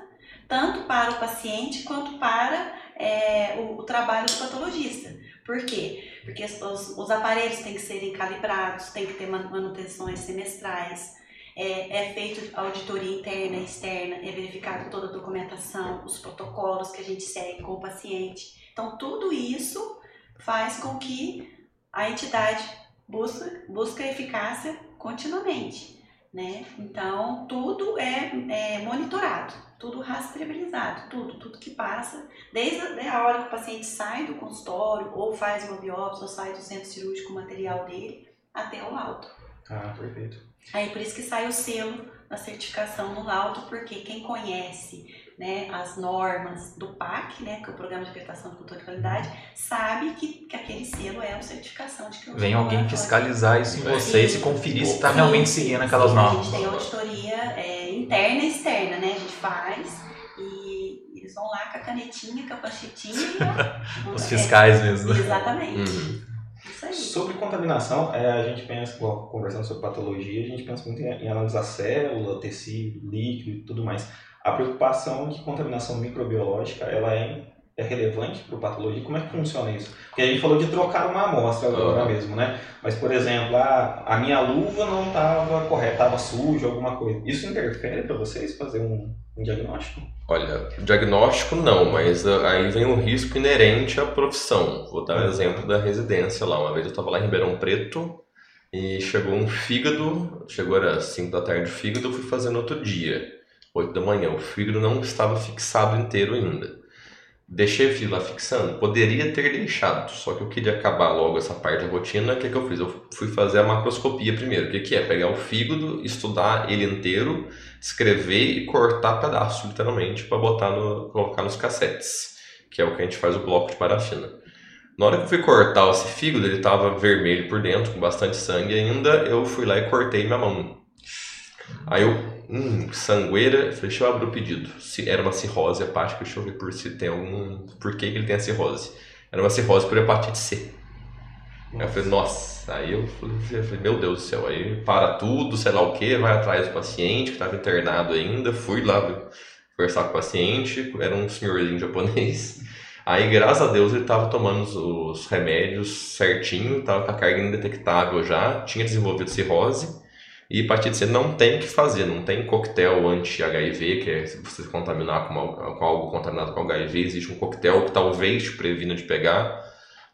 tanto para o paciente quanto para é, o, o trabalho do patologista. Por quê? Porque os, os aparelhos têm que serem calibrados, tem que ter man- manutenções semestrais, é, é feito auditoria interna e externa, é verificado toda a documentação, os protocolos que a gente segue com o paciente. Então, tudo isso faz com que a entidade busque, busque eficácia continuamente. Né? Então, tudo é, é monitorado, tudo rastreabilizado, tudo, tudo que passa, desde a, a hora que o paciente sai do consultório, ou faz uma biópsia, ou sai do centro cirúrgico o material dele, até o laudo. Ah, perfeito. Aí por isso que sai o selo da certificação no laudo, porque quem conhece né, as normas do PAC, né, que é o Programa de Acreditação de Controle de Qualidade, sabe que, que aquele selo é uma certificação de que o Vem alguém fiscalizar isso em vocês e conferir se está realmente seguindo sim. aquelas A normas. gente tem auditoria é, interna e externa, né? A gente faz e eles vão lá com a canetinha, com a panchetinha e ó, Os é, fiscais mesmo. Exatamente. Uhum. Sobre contaminação, é, a gente pensa, igual, conversando sobre patologia, a gente pensa muito em, em analisar célula, tecido, líquido e tudo mais. A preocupação de contaminação microbiológica, ela é, é relevante para o patologia? Como é que funciona isso? Porque a gente falou de trocar uma amostra agora Uhum. mesmo, né? Mas, por exemplo, a, a minha luva não estava correta, estava suja, alguma coisa. Isso interfere para vocês fazer um, um diagnóstico? Olha, diagnóstico não, mas ah, aí vem o risco inerente à profissão. Vou dar um exemplo da residência lá. Uma vez eu estava lá em Ribeirão Preto e chegou um fígado, chegou era 5 da tarde o fígado, eu fui fazer no outro dia, 8 da manhã. O fígado não estava fixado inteiro ainda. Deixei o fio lá fixando? Poderia ter deixado, só que eu queria acabar logo essa parte da rotina. O que, que eu fiz? Eu fui fazer a macroscopia primeiro. O que, que é? Pegar o fígado, estudar ele inteiro, escrever e cortar pedaços, literalmente, para botar no, colocar nos cassetes, que é o que a gente faz o bloco de parafina. Na hora que eu fui cortar esse fígado, ele estava vermelho por dentro, com bastante sangue ainda. Eu fui lá e cortei minha mão. Aí eu, hum, sangueira, falei, deixa eu abrir o pedido. Se era uma cirrose hepática, deixa eu ver por se tem algum. Por que, que ele tem a cirrose? Era uma cirrose por hepatite C. Aí eu falei, nossa, aí eu falei, meu Deus do céu, aí para tudo, sei lá o que, vai atrás do paciente que estava internado ainda, fui lá conversar com o paciente, era um senhorzinho japonês. Aí, graças a Deus, ele estava tomando os, os, remédios certinho, estava com a carga indetectável já, tinha desenvolvido cirrose. E hepatite C não tem o que fazer, não tem coquetel anti-HIV, que é se você se contaminar com, uma, com, algo contaminado com HIV, existe um coquetel que talvez te previna de pegar.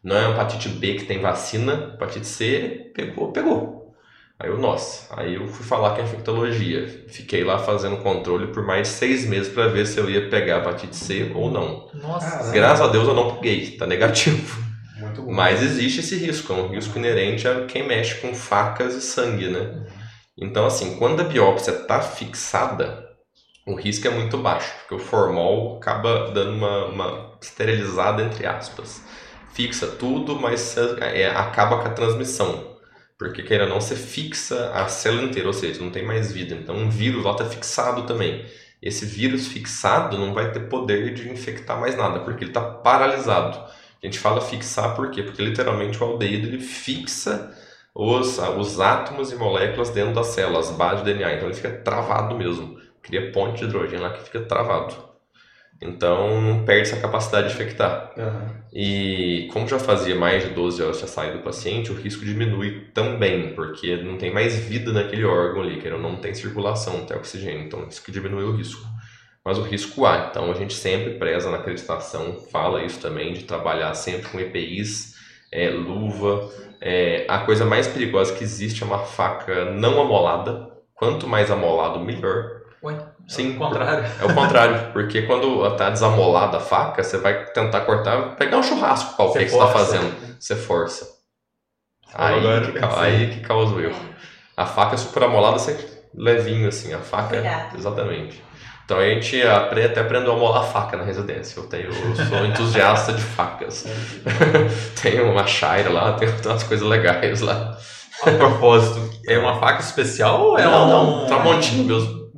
Não é hepatite B que tem vacina, hepatite C pegou, pegou. Aí eu, nossa, aí eu fui falar com a infectologia. Fiquei lá fazendo controle por mais de seis meses para ver se eu ia pegar hepatite C ou não. Nossa. Graças a Deus eu não peguei, tá negativo. Mas existe esse risco, é um risco inerente a quem mexe com facas e sangue, né? Então, assim, quando a biópsia está fixada, o risco é muito baixo, porque o formol acaba dando uma, uma esterilizada, entre aspas. Fixa tudo, mas é, acaba com a transmissão. Porque, queira não, você fixa a célula inteira, ou seja, não tem mais vida. Então, um vírus lá está fixado também. Esse vírus fixado não vai ter poder de infectar mais nada, porque ele está paralisado. A gente fala fixar por quê? Porque literalmente o aldeído ele fixa os, os átomos e moléculas dentro das células, base de DNA. Então ele fica travado mesmo. Cria ponte de hidrogênio lá que fica travado. Então não perde essa capacidade de infectar. Uhum. E como já fazia mais de 12 horas já sair do paciente, o risco diminui também, porque não tem mais vida naquele órgão ali, que não tem circulação, não tem oxigênio. Então isso que diminui o risco. Mas o risco há. Então a gente sempre preza na acreditação, fala isso também, de trabalhar sempre com EPIs, é, luva, é, a coisa mais perigosa que existe é uma faca não amolada. Quanto mais amolado, melhor. Ué, Sim, é o contrário. É o contrário, porque quando está desamolada a faca, você vai tentar cortar, pegar um churrasco qualquer que você está fazendo. Você força. Aí, que, aí que causa o erro. A faca é super amolada, você levinho assim, a faca. Cuidado. Exatamente. Então a gente até aprendeu a molar faca na residência. Eu, tenho, eu sou entusiasta de facas. tenho uma Shire lá, tenho umas coisas legais lá. A propósito, é uma faca especial ou é não, um... Não, tramontinho mesmo.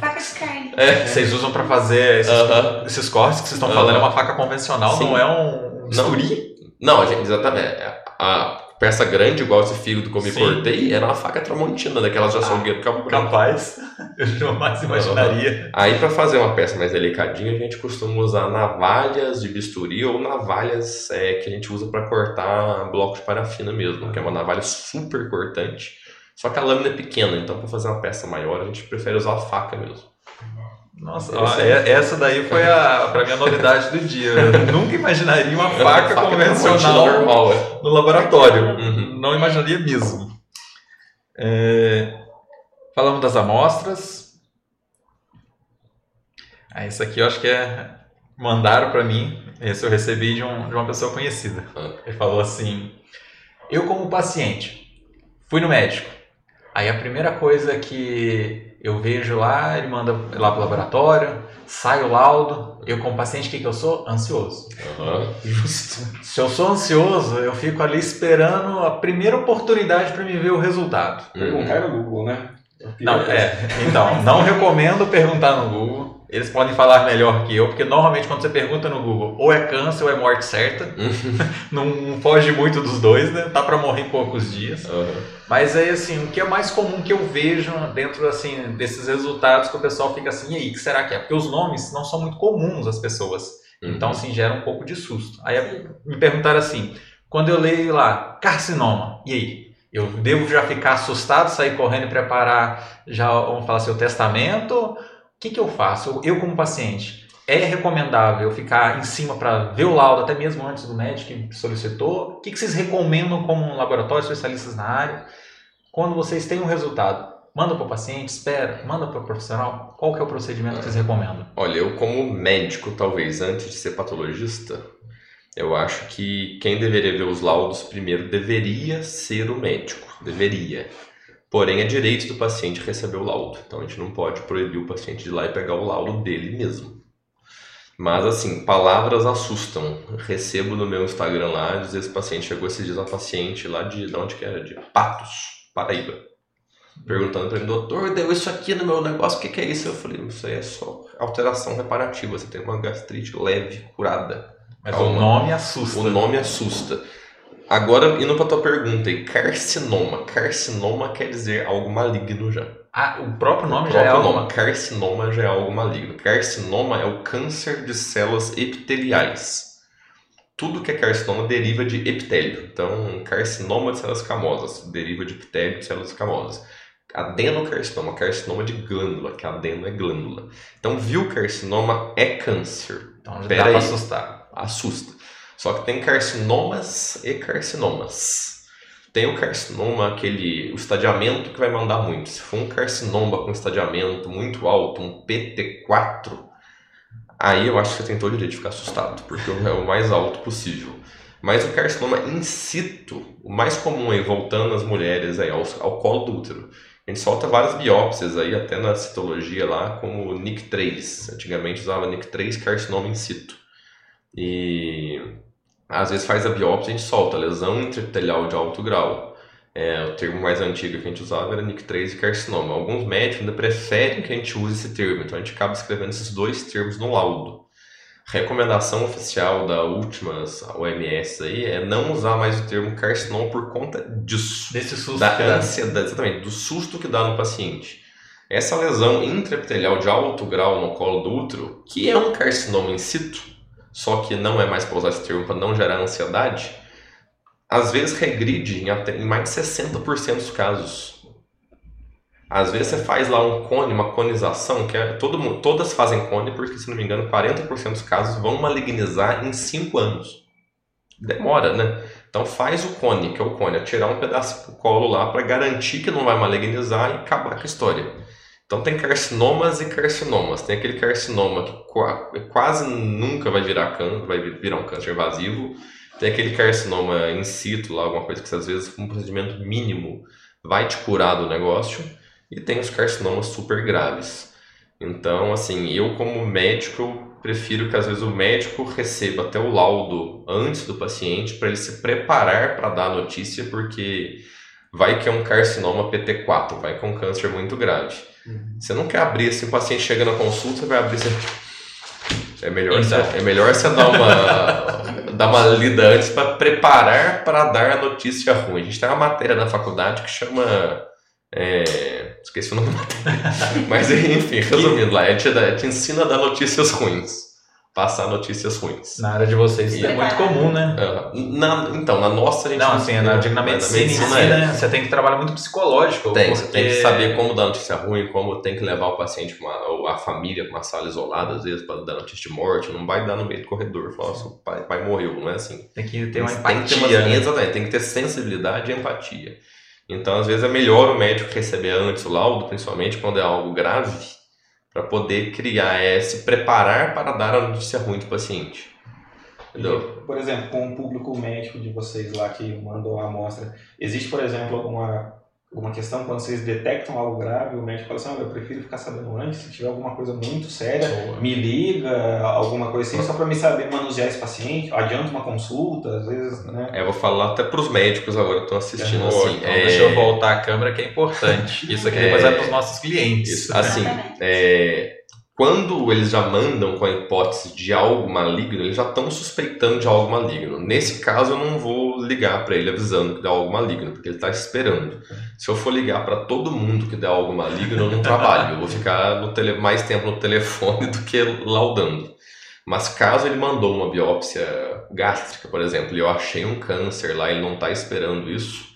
Faca de carne. É. Vocês usam para fazer esses, uh -huh. esses, cortes que vocês estão uh -huh. falando, é uma faca convencional, Sim. não é um bisturi? Não, não exatamente. A, peça grande, igual esse fígado que eu me Sim. cortei, era uma faca tramontina, daquelas de açougueiro ah, Capaz, eu jamais imaginaria. Aí, para fazer uma peça mais delicadinha, a gente costuma usar navalhas de bisturi ou navalhas é, que a gente usa para cortar blocos de parafina mesmo, que é uma navalha super cortante. Só que a lâmina é pequena, então para fazer uma peça maior, a gente prefere usar a faca mesmo. Nossa, ó, é, essa daí foi a, pra mim a novidade do dia. Eu nunca imaginaria uma faca, faca convencional normal, é. no laboratório. Uhum. Não imaginaria mesmo. É, falamos das amostras. Ah, esse aqui eu acho que é. Mandaram para mim. Esse eu recebi de, um, de uma pessoa conhecida. Ah. Ele falou assim: Eu, como paciente, fui no médico. Aí a primeira coisa que eu vejo lá, ele manda lá pro laboratório, sai o laudo, eu como paciente, o que, que eu sou? Ansioso. Uhum. Se eu sou ansioso, eu fico ali esperando a primeira oportunidade para me ver o resultado. Perguntar no Google, né? Não, é, então, não recomendo perguntar no Google. Eles podem falar melhor que eu, porque normalmente quando você pergunta no Google, ou é câncer ou é morte certa. não foge muito dos dois, né? Tá para morrer em poucos dias. Uhum. Mas aí, assim, o que é mais comum que eu vejo dentro, assim, desses resultados que o pessoal fica assim, e aí, o que será que é? Porque os nomes não são muito comuns às pessoas. Uhum. Então, assim, gera um pouco de susto. Aí me perguntaram assim, quando eu leio lá, carcinoma, e aí? Eu devo já ficar assustado, sair correndo e preparar, já, vamos falar assim, o testamento? Que, que eu faço? Eu, como paciente, é recomendável ficar em cima para ver o laudo, até mesmo antes do médico que solicitou? O que, que vocês recomendam como laboratórios especialistas na área? Quando vocês têm um resultado, Manda para o paciente, espera, manda para o profissional? Qual que é o procedimento que vocês recomendam? Olha, eu como médico, talvez, antes de ser patologista, eu acho que quem deveria ver os laudos primeiro deveria ser o médico. Deveria. Porém, é direito do paciente receber o laudo. Então, a gente não pode proibir o paciente de ir lá e pegar o laudo dele mesmo. Mas, assim, palavras assustam. Recebo no meu Instagram lá, às vezes o paciente chegou esses dias, uma paciente lá de, de onde que era? De Patos, Paraíba. Perguntando para mim, doutor, deu isso aqui no meu negócio, o que, que é isso? Eu falei, isso aí é só alteração reparativa, você tem uma gastrite leve, curada. Mas Calma. o nome assusta. O nome assusta. Agora, indo para tua pergunta aí, carcinoma. Carcinoma quer dizer algo maligno já. Ah, o próprio nome o já é próprio é algo... nome, carcinoma já é algo maligno. Carcinoma é o câncer de células epiteliais. Tudo que é carcinoma deriva de epitélio. Então, carcinoma de células camosas deriva de epitélio de células camosas. Adenocarcinoma, carcinoma de glândula, que adeno é glândula. Então, viu carcinoma é câncer. Então, já Pera dá para assustar assusta. Só que tem carcinomas e carcinomas. Tem o carcinoma, aquele, o estadiamento que vai mandar muito. Se for um carcinoma com estadiamento muito alto, um PT4, aí eu acho que você tem todo o direito de ficar assustado, porque é o mais alto possível. Mas o carcinoma in situ, o mais comum aí, voltando às mulheres aí, ao, ao colo do útero, a gente solta várias biópsias aí, até na citologia lá, como NIC3. Antigamente usava NIC3 carcinoma in situ. E às vezes faz a biópsia e a gente solta lesão intraepitelial de alto grau. É, o termo mais antigo que a gente usava era NIC3 e carcinoma. Alguns médicos ainda preferem que a gente use esse termo, então a gente acaba escrevendo esses dois termos no laudo. Recomendação oficial da últimas OMS aí é não usar mais o termo carcinoma por conta disso. Desse susto. Da ansiedade, exatamente, do susto que dá no paciente. Essa lesão intraepitelial de alto grau no colo do útero, que é um carcinoma in situ, só que não é mais para usar esse termo para não gerar ansiedade, às vezes regride em, até, em mais de 60% dos casos. Às vezes você faz lá um cone, uma conização, que é, todo todas fazem cone, porque se não me engano, 40% dos casos vão malignizar em 5 anos. Demora, né? Então faz o cone, que é o cone, é tirar um pedaço do colo lá para garantir que não vai malignizar e acabar com a história. Então tem carcinomas e carcinomas. Tem aquele carcinoma que quase nunca vai virar câncer, vai virar um câncer invasivo. Tem aquele carcinoma in situ, lá, alguma coisa que às vezes com um procedimento mínimo vai te curar do negócio. E tem os carcinomas super graves. Então, assim, eu como médico prefiro que às vezes o médico receba até o laudo antes do paciente para ele se preparar para dar a notícia, porque vai que é um carcinoma PT4, vai que é um câncer muito grave. Uhum. Você não quer abrir assim, o paciente chega na consulta, você vai abrir assim. É melhor, então. você, é melhor você dar uma, dar uma lida antes para preparar para dar a notícia ruim. A gente tem uma matéria na faculdade que chama. É, esqueci o nome da matéria. Mas enfim, resumindo lá, a gente, a gente ensina a dar notícias ruins passar notícias ruins. Na área de vocês isso é muito comum, né? Na, então, na nossa a gente não, assim, na, digo, na medicina, na medicina é. né? você tem que trabalhar muito psicológico. Tem, porque... você tem que saber como dar notícia ruim, como tem que levar o paciente, uma, ou a família para uma sala isolada, às vezes, para dar notícia de morte, não vai dar no meio do corredor, falar assim, o pai, pai morreu, não é assim. Tem que ter uma empatia. Tem que ter, uma, né? exatamente, tem que ter sensibilidade e empatia. Então, às vezes, é melhor o médico receber antes o laudo, principalmente quando é algo grave, para poder criar, é se preparar para dar a notícia ruim do paciente. Entendeu? Por exemplo, com o público médico de vocês lá que mandou a amostra, existe, por exemplo, alguma alguma questão, quando vocês detectam algo grave, o médico fala assim, oh, eu prefiro ficar sabendo antes, se tiver alguma coisa muito séria, Boa. me liga, alguma coisa assim, só para me saber manusear esse paciente, adianta uma consulta, às vezes, né? É, eu vou falar até para os médicos agora que estão assistindo, assim. Então, é... Deixa eu voltar a câmera que é importante. Isso aqui depois é, é para os nossos clientes. Isso, assim, é, quando eles já mandam com a hipótese de algo maligno, eles já estão suspeitando de algo maligno. Nesse caso, eu não vou ligar para ele avisando que dá algo maligno, porque ele está esperando. Se eu for ligar para todo mundo que dá algo maligno, eu não trabalho. Eu vou ficar tele... mais tempo no telefone do que laudando. Mas caso ele mandou uma biópsia gástrica, por exemplo, e eu achei um câncer lá, ele não está esperando isso,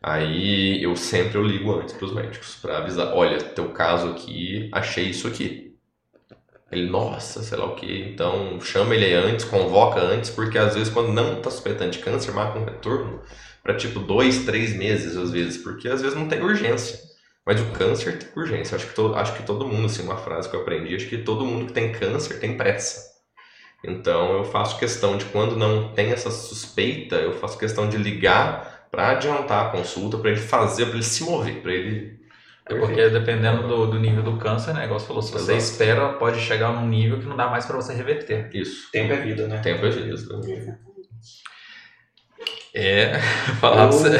aí eu sempre eu ligo antes para os médicos para avisar: olha, teu caso aqui, achei isso aqui ele, nossa, sei lá o que. Então, chama ele antes, convoca antes, porque às vezes quando não está suspeitando de câncer, marca um retorno para tipo dois, três meses às vezes, porque às vezes não tem urgência. Mas o câncer tem urgência. Acho que, todo, acho que todo mundo, assim, uma frase que eu aprendi, acho que todo mundo que tem câncer tem pressa. Então eu faço questão de quando não tem essa suspeita, eu faço questão de ligar para adiantar a consulta, para ele fazer, para ele se mover, para ele. É porque dependendo do, do, nível do câncer, né? Igual você falou, se você Exato. espera, pode chegar num nível que não dá mais para você reverter. Isso. Tempo é vida, né? Tempo é vida. É, falar você.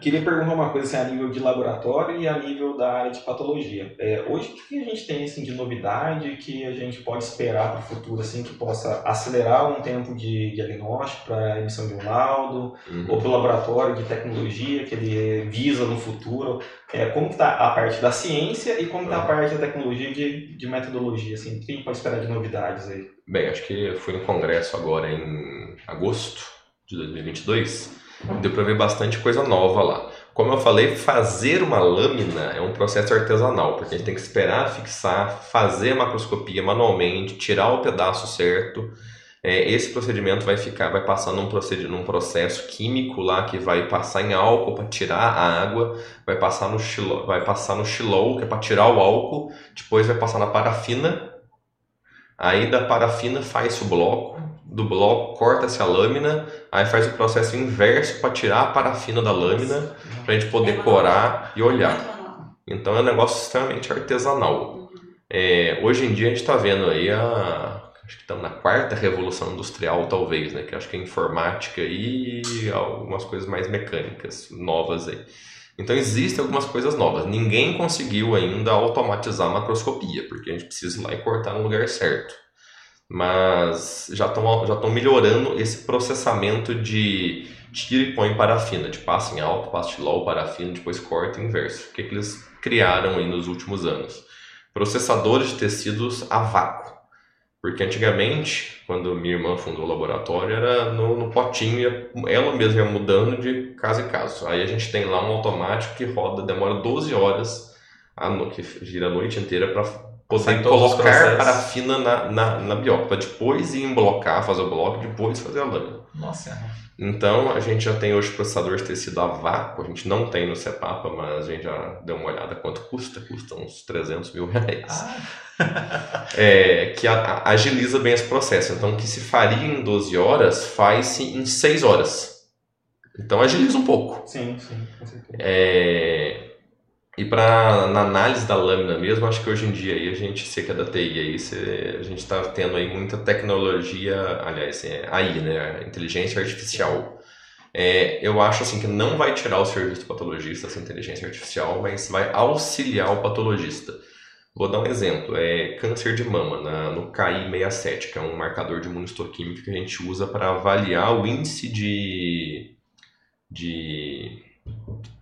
Queria perguntar uma coisa assim, a nível de laboratório e a nível da área de patologia. É, hoje, o que a gente tem assim, de novidade que a gente pode esperar para o futuro assim, que possa acelerar um tempo de diagnóstico para emissão de um laudo, uhum. ou para o laboratório de tecnologia que ele visa no futuro? É, como está a parte da ciência e como está a parte da tecnologia de, de metodologia? Assim, o que a gente pode esperar de novidades aí? Bem, acho que fui no congresso agora em agosto de 2022, deu para ver bastante coisa nova lá. Como eu falei, fazer uma lâmina é um processo artesanal, porque a gente tem que esperar fixar, fazer a macroscopia manualmente, tirar o pedaço certo. É, esse procedimento vai ficar, vai passar num, num processo químico lá que vai passar em álcool para tirar a água, vai passar no xilol, vai passar no xilol, que é para tirar o álcool, depois vai passar na parafina. Aí da parafina faz o bloco, do bloco, corta-se a lâmina, aí faz o processo inverso para tirar a parafina da lâmina, para a gente poder é corar e olhar. Então é um negócio extremamente artesanal. É, hoje em dia a gente está vendo aí a. Acho que estamos na quarta revolução industrial, talvez, né? Que acho que é informática e algumas coisas mais mecânicas novas aí. Então existem algumas coisas novas. Ninguém conseguiu ainda automatizar a macroscopia, porque a gente precisa ir lá e cortar no lugar certo mas já estão já melhorando esse processamento de tira e põe parafina, de passa em alto, passa de low, parafina, depois corta inverso. O que, que eles criaram aí nos últimos anos? Processadores de tecidos a vácuo. Porque antigamente, quando minha irmã fundou o laboratório, era no, no potinho, ela mesma ia mudando de caso em caso. Aí a gente tem lá um automático que roda, demora 12 horas, a, que gira a noite inteira para poder colocar parafina na, na, na biópsia, depois ir emblocar, fazer o bloco, depois fazer a lâmina. Nossa. Então, a gente já tem hoje processador de tecido a vácuo, a gente não tem no CEPAPA, mas a gente já deu uma olhada quanto custa, custa uns 300 mil reais. Ah. é, que a, a, agiliza bem esse processo. Então, o que se faria em 12 horas, faz-se em 6 horas. Então, agiliza um pouco. Sim, sim, com certeza. É, e para na análise da lâmina mesmo, acho que hoje em dia aí a gente, você que é da TI aí, a gente está tendo aí muita tecnologia, aliás, é, aí, né, inteligência artificial. É, eu acho assim que não vai tirar o serviço do patologista essa inteligência artificial, mas vai auxiliar o patologista. Vou dar um exemplo, é câncer de mama na, no KI67, que é um marcador de imunistoquímica que a gente usa para avaliar o índice de, de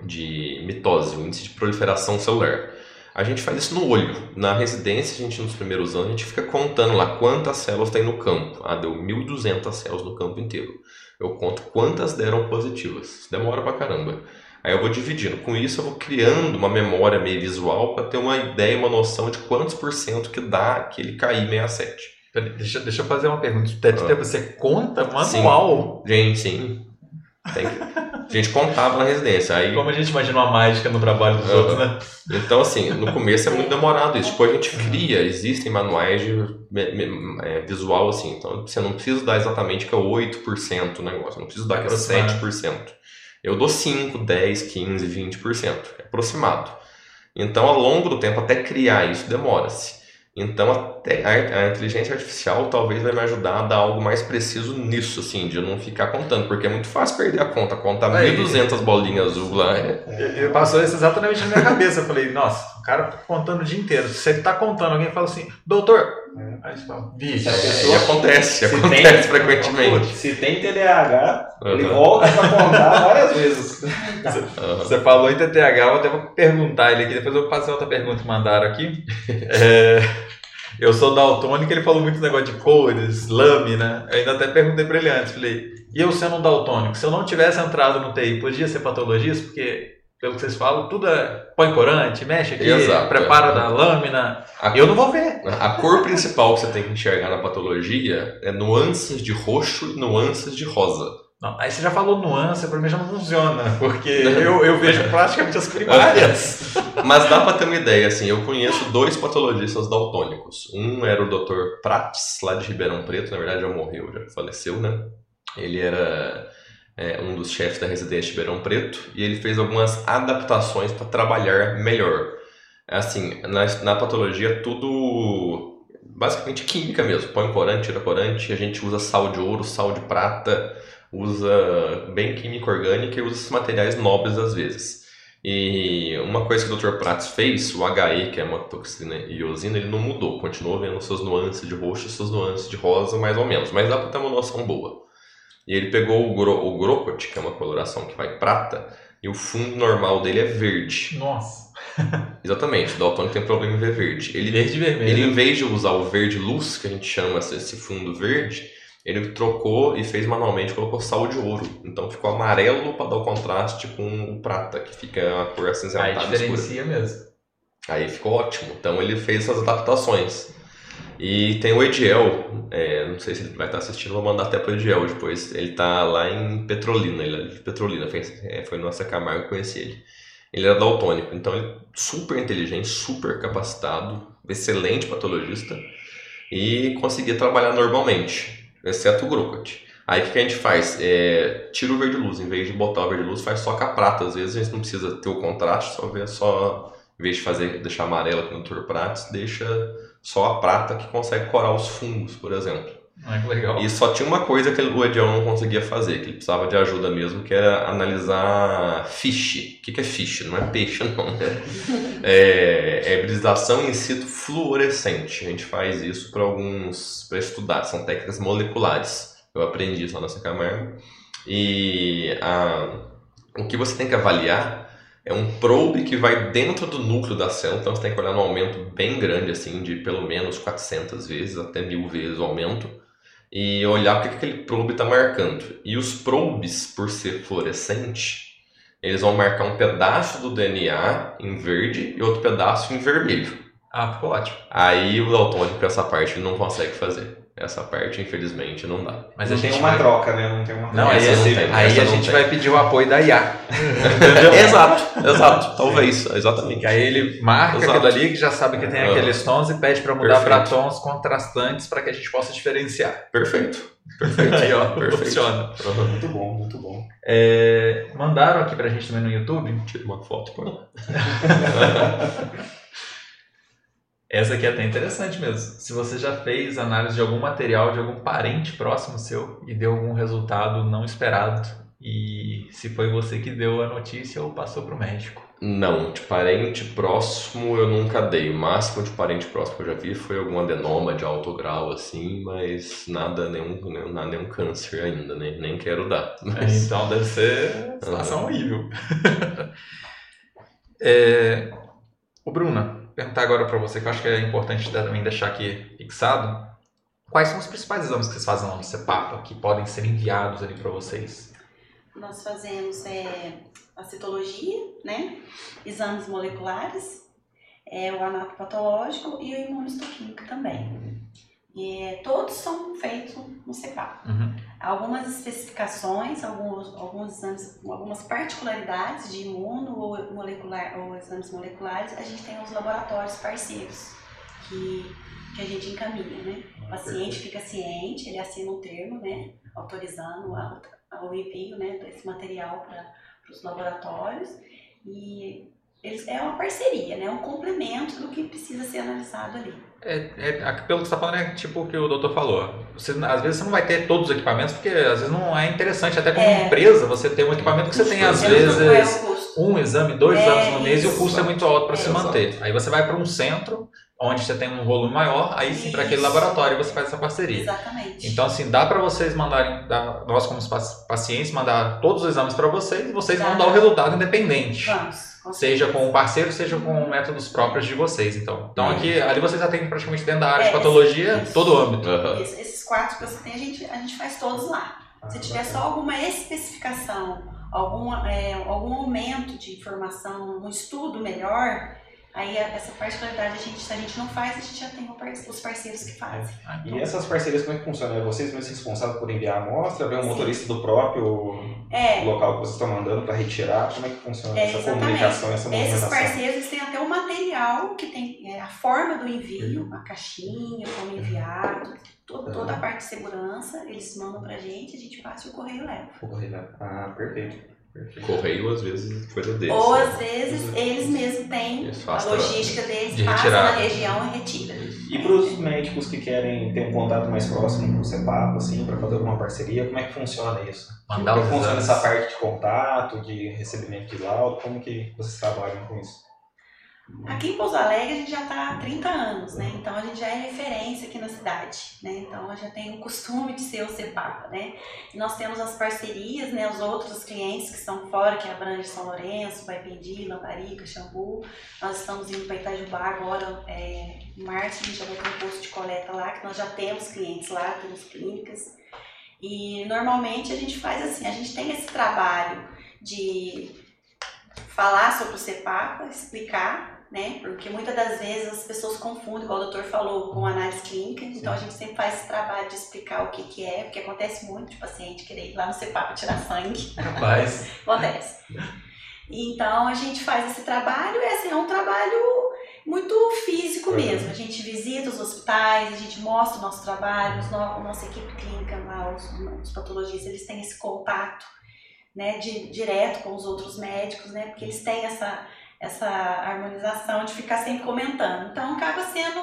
de mitose, o índice de proliferação celular. A gente faz isso no olho. Na residência, a gente nos primeiros anos, a gente fica contando lá quantas células tem no campo. Ah, deu 1.200 células no campo inteiro. Eu conto quantas deram positivas. Demora pra caramba. Aí eu vou dividindo. Com isso, eu vou criando uma memória meio visual para ter uma ideia, uma noção de quantos por cento que dá aquele KI67. Deixa, deixa eu fazer uma pergunta. Ah. Você conta manual? Sim, gente, sim. A gente contava na residência. Aí... Como a gente imagina uma mágica no trabalho dos uhum. outros, né? Então, assim, no começo é muito demorado isso. Depois a gente cria, existem manuais de é, visual, assim. Então, você não precisa dar exatamente que é 8% o negócio. Não preciso dar que é 7%. Eu dou 5, 10, 15, 20%. É aproximado. Então, ao longo do tempo, até criar isso, demora-se. Então a, a, inteligência artificial talvez vai me ajudar a dar algo mais preciso nisso, assim, de não ficar contando, porque é muito fácil perder a conta, contar 1.200 bolinhas azul lá. É... Eu, passou isso exatamente na minha cabeça. Eu falei, nossa, o cara tá contando o dia inteiro. Se você tá contando, alguém fala assim, doutor. Aí você fala, bicho. É, acontece, acontece tem, frequentemente. Se tem TDAH, uhum. ele volta pra contar várias vezes. Você, uhum. você falou em TDAH, eu até vou perguntar ele aqui, depois eu vou fazer outra pergunta que mandaram aqui. É. Eu sou daltônico, ele falou muito negócio de cores, lâmina. Eu ainda até perguntei para ele antes, falei, e eu sendo um daltônico, se eu não tivesse entrado no TI, podia ser patologista? Porque, pelo que vocês falam, tudo é põe corante, mexe aqui, Exato, prepara é. da lâmina. A eu cor, não vou ver. A cor principal que você tem que enxergar na patologia é nuances de roxo e nuances de rosa. Não, aí você já falou nuance, pra mim já não funciona, porque eu, eu vejo praticamente as primárias. Mas dá pra ter uma ideia, assim, eu conheço dois patologistas daltônicos. Um era o Dr. Prates, lá de Ribeirão Preto, na verdade já morreu, já faleceu, né? Ele era é, um dos chefes da residência de Ribeirão Preto e ele fez algumas adaptações para trabalhar melhor. Assim, na, na patologia, tudo basicamente química mesmo. Põe corante, tira corante, a gente usa sal de ouro, sal de prata, usa bem química orgânica e usa esses materiais nobres às vezes. E uma coisa que o Dr. Prats fez, o HE, que é uma toxina iosina, ele não mudou, continuou vendo suas nuances de roxo suas nuances de rosa, mais ou menos, mas dá para ter uma noção boa. E ele pegou o, gro, o que é uma coloração que vai prata, e o fundo normal dele é verde. Nossa. Exatamente, o Daltônico tem problema em ver verde. Ele, Verde vermelho. ele, em vez de usar o verde luz, que a gente chama esse fundo verde, ele trocou e fez manualmente, colocou sal de ouro. Então ficou amarelo para dar o contraste com o prata, que fica a cor Aí acinzentada escura. diferencia mesmo. Aí ficou ótimo. Então ele fez essas adaptações. E tem o Ediel, é, não sei se ele vai estar assistindo, vou mandar até pro Ediel depois. Ele tá lá em Petrolina, ele é de Petrolina, foi, é, foi nossa Camargo que conheci ele. Ele era daltônico, então ele é super inteligente, super capacitado, excelente patologista e conseguia trabalhar normalmente, exceto o Grocot. Aí o que, a gente faz? É, tira o verde luz, em vez de botar o verde luz, faz só com a prata. Às vezes a gente não precisa ter o contraste, só ver só, em vez de fazer, deixar amarela com o Dr. Prates, deixa só a prata que consegue corar os fungos, por exemplo. Ah, que legal. E só tinha uma coisa que o Ediel não conseguia fazer, que ele precisava de ajuda mesmo, que era analisar fish. O que, é fish? Não é peixe, não. É, é hibridização in situ fluorescente. A gente faz isso para alguns, para estudar, são técnicas moleculares. Eu aprendi isso lá nessa Camargo. E a, o que você tem que avaliar é um probe que vai dentro do núcleo da célula, então você tem que olhar num aumento bem grande, assim, de pelo menos 400 vezes, até mil vezes o aumento, e olhar o que que aquele probe está marcando. E os probes, por ser fluorescente, eles vão marcar um pedaço do DNA em verde e outro pedaço em vermelho. Ah, ficou ótimo. Aí o daltônico, essa parte, ele não consegue fazer. Essa parte, infelizmente, não dá. Mas não a gente tem uma vai... troca, né? Não tem uma Não, aí, não tem, aí a gente tem. vai pedir o apoio da IA. exato, exato. Talvez, exatamente. Que aí ele marca Exato. aquilo ali que já sabe que tem Ah. aqueles tons e pede para mudar para tons contrastantes para que a gente possa diferenciar. Perfeito. Perfeito. Aí, ó, Perfeito. funciona. Muito bom, muito bom. É, mandaram aqui pra gente também no YouTube. Tira uma foto, pô. Essa aqui é até interessante mesmo. Se você já fez análise de algum material de algum parente próximo seu e deu algum resultado não esperado, e se foi você que deu a notícia ou passou pro médico. Não, de parente próximo eu nunca dei. O máximo de parente próximo que eu já vi foi algum adenoma de alto grau, assim, mas nada, nenhum, nenhum, nada, nenhum câncer ainda, né? nem quero dar. É, Mas, então deve ser situação horrível. é, o Bruna, perguntar agora para você, que eu acho que é importante também deixar aqui fixado. Quais são os principais exames que vocês fazem lá no CEPAPA que podem ser enviados ali para vocês? Nós fazemos é, a citologia, né? Exames moleculares, é, o anatopatológico e o imunistoquímico também. E, é, todos são feitos no CEPAP. Uhum. Algumas especificações, alguns, alguns exames, algumas particularidades de imuno ou molecular ou exames moleculares, a gente tem os laboratórios parceiros que, que a gente encaminha, né? O paciente fica ciente, ele assina um termo, né? Autorizando a, a- o envio né, desse material para os laboratórios e eles, é uma parceria, né? Um complemento do que precisa ser analisado ali. É, é, pelo que você está falando, é tipo o que o doutor falou. Você, às vezes você não vai ter todos os equipamentos, porque às vezes não é interessante, até como É. empresa, você ter um equipamento que você tem, às É, vezes, é um exame, dois É exames no mês e o isso. custo é muito alto para se É, manter. Aí você vai para um centro, onde você tem um volume maior, aí sim para aquele laboratório você faz essa parceria. Exatamente. Então, assim, dá para vocês mandarem, dá- nós como paci- pacientes, mandar todos os exames para vocês e vocês vão Tá. dar o resultado independente. Vamos. com Seja com um parceiro, seja com métodos próprios de vocês, então. Então, Uhum. aqui, ali vocês atendem praticamente dentro da área de É, patologia, isso. todo o âmbito. Isso, esses quatro que você tem, a gente, a gente faz todos lá. Se tiver só alguma especificação, alguma, é, algum aumento de informação, um estudo melhor, Aí a- essa particularidade a gente, se a gente não faz, a gente já tem os parceiros que fazem. Ah, E então, essas parcerias, como é que funciona? É vocês mesmos responsáveis por enviar a amostra? Vem um Sim. motorista do próprio É, local que vocês estão mandando para retirar? Como é que funciona É, essa exatamente. comunicação, essa esses movimentação? parceiros eles têm até o material que tem é, a forma do envio, a caixinha, como enviar, tudo- toda a parte de segurança, eles mandam pra gente, a gente passa e o correio leva. O correio, né? Ah, perfeito. Perfeito. Correio, às vezes, coisa deles. Ou né? às vezes eles mesmos têm a logística deles, de passa retirar. na região e retira. E para os médicos que querem ter um contato mais próximo com o CEPAP, assim, para fazer alguma parceria, como é que funciona isso? Mandar como os é funciona exames. essa parte de contato, de recebimento de laudo? Como que vocês trabalham com isso? Aqui em Pouso Alegre a gente já está há 30 anos, né? Então a gente já é referência aqui na cidade, né? Então já tem o costume de ser o CEPAPA, né? E nós temos as parcerias, né? Os outros clientes que estão fora, que abrange São Lourenço, Baipendi, Lamparica, Xambu. Nós estamos indo para Itajubá agora, é, em março, a gente já vai ter um posto de coleta lá, que nós já temos clientes lá, temos clínicas. E normalmente a gente faz assim, a gente tem esse trabalho de falar sobre o CEPAPA, explicar, né? Porque muitas das vezes as pessoas confundem, igual o doutor falou, com análise clínica. Então a gente sempre faz esse trabalho de explicar o que, que é, porque acontece muito de paciente querer ir lá no CEPAPA tirar sangue. Rapaz, Acontece. Então a gente faz esse trabalho e assim, é um trabalho muito físico mesmo. A gente visita os hospitais, a gente mostra o nosso trabalho, os no- a nossa equipe clínica lá, os, os patologistas, eles têm esse contato né, de, direto com os outros médicos, né? Porque eles têm essa, essa harmonização de ficar sempre comentando. Então acaba sendo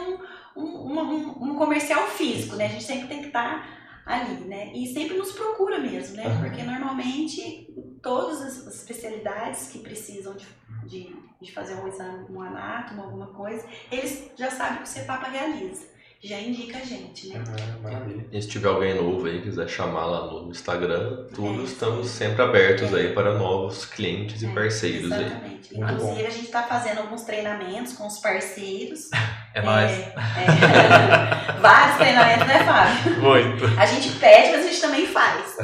um, um, um, um comercial físico, né? A gente sempre tem que estar ali, né? E sempre nos procura mesmo, né? Porque normalmente todas as as especialidades que precisam de, de, de fazer um exame, um anátomo, alguma coisa, eles já sabem que o CEPAPA realiza. Já indica a gente, né? Ah, maravilha. E se tiver alguém novo aí, quiser chamar lá no Instagram, tudo, É, estamos sim. sempre abertos É. aí para novos clientes e É, parceiros aí. Exatamente. Muito Inclusive, bom. a gente está fazendo alguns treinamentos com os parceiros. é nóis. é, vários treinamentos, né, Fábio? Muito. A gente pede, mas a gente também faz.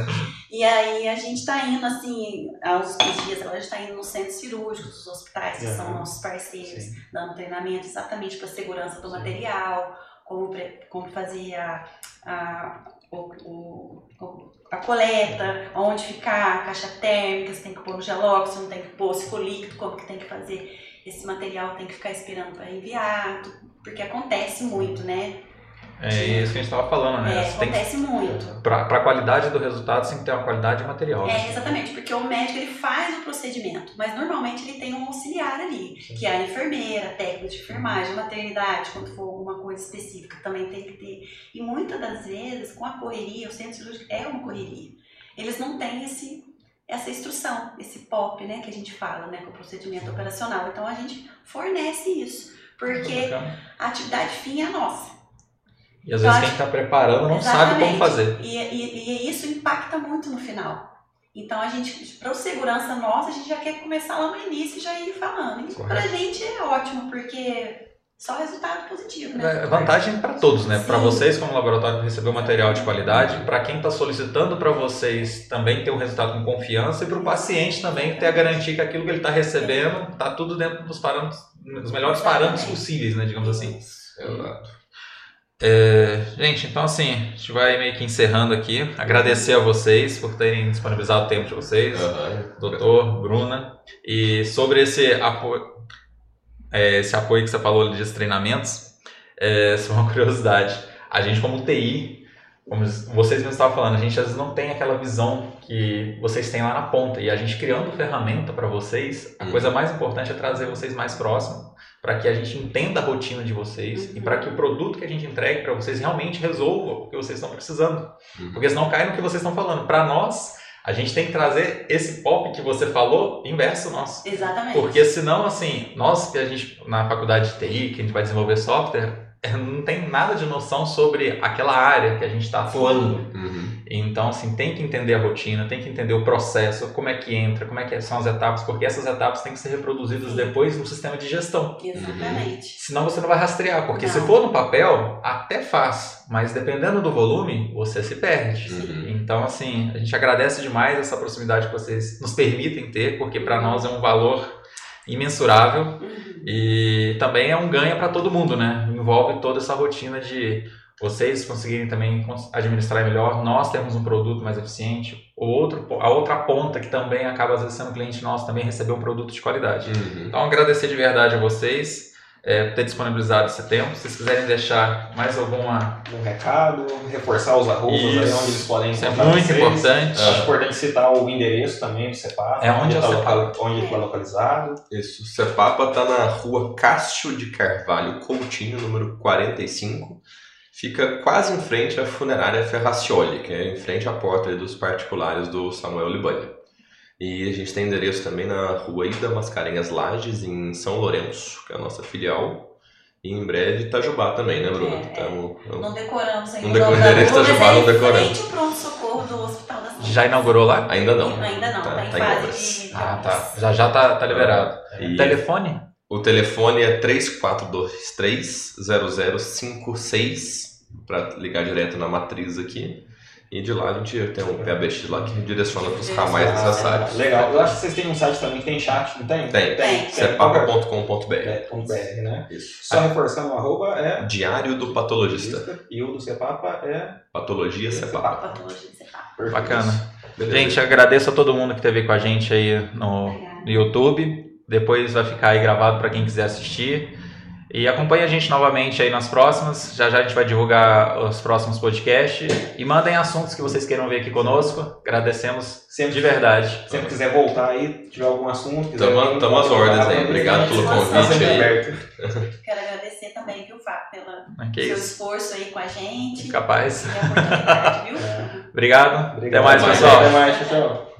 E aí a gente está indo, assim, aos uns dias agora a gente está indo nos centros cirúrgicos, dos hospitais, que são nossos parceiros, Sim. dando treinamento exatamente para a segurança do material, como, como fazer a, o- o- a coleta, onde ficar, a caixa térmica, se tem que pôr no gelóx, se não tem que pôr, se for líquido, como que tem que fazer. Esse material tem que ficar esperando para enviar, porque acontece muito, né? É isso que a gente estava falando, né? É, Você tem que, acontece muito. pra, pra qualidade do resultado, você tem que ter uma qualidade de material. É, exatamente, porque o médico ele faz o procedimento, mas normalmente ele tem um auxiliar ali, que é a enfermeira, técnico de enfermagem, maternidade, quando for alguma coisa específica, também tem que ter. E muitas das vezes, com a correria, o centro cirúrgico é uma correria. Eles não têm esse, essa instrução, esse POP, né, que a gente fala, né, com o procedimento operacional. Então a gente fornece isso, porque a atividade fim é a nossa. E às vezes quem está preparando não sabe como Exatamente. fazer. E, e- e isso impacta muito no final. Então a gente, para segurança nossa, a gente já quer começar lá no início e já ir falando. E pra Correto. gente é ótimo, porque só resultado positivo, né? É vantagem para todos, né? Para vocês como laboratório receber o material de qualidade, para quem está solicitando para vocês também ter um resultado com confiança e para o paciente também ter a garantia que aquilo que ele está recebendo está tudo dentro dos parâmetros, dos melhores parâmetros Exatamente. possíveis, né? Digamos assim. Exato. É, gente, então assim, a gente vai meio que encerrando aqui. Agradecer a vocês por terem disponibilizado o tempo de vocês. Aham. doutor, Bruna, e sobre esse apoio, é, esse apoio que você falou ali de treinamentos, é, só uma curiosidade. A gente como TI, como vocês mesmos estavam falando, a gente às vezes não tem aquela visão que vocês têm lá na ponta. E a gente criando ferramenta para vocês, a Uhum. coisa mais importante é trazer vocês mais próximo, para que a gente entenda a rotina de vocês Uhum. e para que o produto que a gente entregue para vocês realmente resolva o que vocês estão precisando. Uhum. Porque senão cai no que vocês estão falando. Para nós, a gente tem que trazer esse pop que você falou inverso nosso. Exatamente. Porque senão, assim, nós que a gente, na faculdade de TI, que a gente vai desenvolver software, não tem nada de noção sobre aquela área que a gente está atuando. Uhum. Então, assim, tem que entender a rotina, tem que entender o processo, como é que entra, como é que são as etapas, porque essas etapas têm que ser reproduzidas Sim. depois no sistema de gestão. Exatamente. Senão você não vai rastrear, porque se Não. for no papel, até faz, mas dependendo do volume, você se perde. Uhum. Então, assim, a gente agradece demais essa proximidade que vocês nos permitem ter, porque para nós é um valor imensurável Uhum. e também é um ganho para todo mundo, né? Envolve toda essa rotina de vocês conseguirem também administrar melhor, nós temos um produto mais eficiente, o outro, a outra ponta que também acaba às vezes sendo cliente nosso também receber um produto de qualidade. Uhum. Então, agradecer de verdade a vocês é, por ter disponibilizado esse tempo. Se vocês quiserem deixar mais alguma. Um recado, reforçar os arrobas aí onde eles podem Isso é muito vocês. importante. Acho importante citar o endereço também do CEPAP. É onde é tá CEPAP? local- onde ele está localizado. Isso, o Cepapa tá na rua Cássio de Carvalho Coutinho, número 45. Fica quase em frente à funerária Ferracioli, que é em frente à porta dos particulares do Samuel Libani. E a gente tem endereço também na rua Ida Mascarenhas Lages, em São Lourenço, que é a nossa filial. E em breve Itajubá também, né, Bruna? É, é. Tamo- tamo- Não decoramos ainda Não decoramos, endereço chamado, é não decoramos. frente pronto-socorro do Hospital da Saúde. Já inaugurou lá? Ainda não. Ainda não, Tá- tá, em tá em obras. Ah, tá. Já já tá, tá liberado. E Telefone? O telefone é 3423-0056 para ligar direto na matriz aqui. E de lá a gente tem um PABX lá que direciona para os ramais Ah, necessários. Legal. Eu acho que vocês têm um site também que tem chat, não tem? Tem. Tem. Cepapa.com.br. É, .br, né? Isso. Só reforçando o arroba é... Diário do patologista. E o do Cepapa é... Patologia Cepapa. Patologia. Perfeito. Bacana. Beleza. Gente, agradeço a todo mundo que esteve com a gente aí no, Obrigada. no YouTube. Depois vai ficar aí gravado para quem quiser assistir. E acompanhe a gente novamente aí nas próximas. Já já a gente vai divulgar os próximos podcasts. E mandem assuntos que vocês queiram ver aqui conosco. Agradecemos Sempre, de verdade. sempre quiser voltar aí, tiver algum assunto, tamo às ordens aí. Obrigado pelo convite aí. aberto. Quero agradecer também, viu, Fábio, pelo Que seu isso. esforço aí com a gente. Capaz. E a oportunidade, viu? Obrigado. Obrigado. Até mais, mais. pessoal. Até mais, tchau.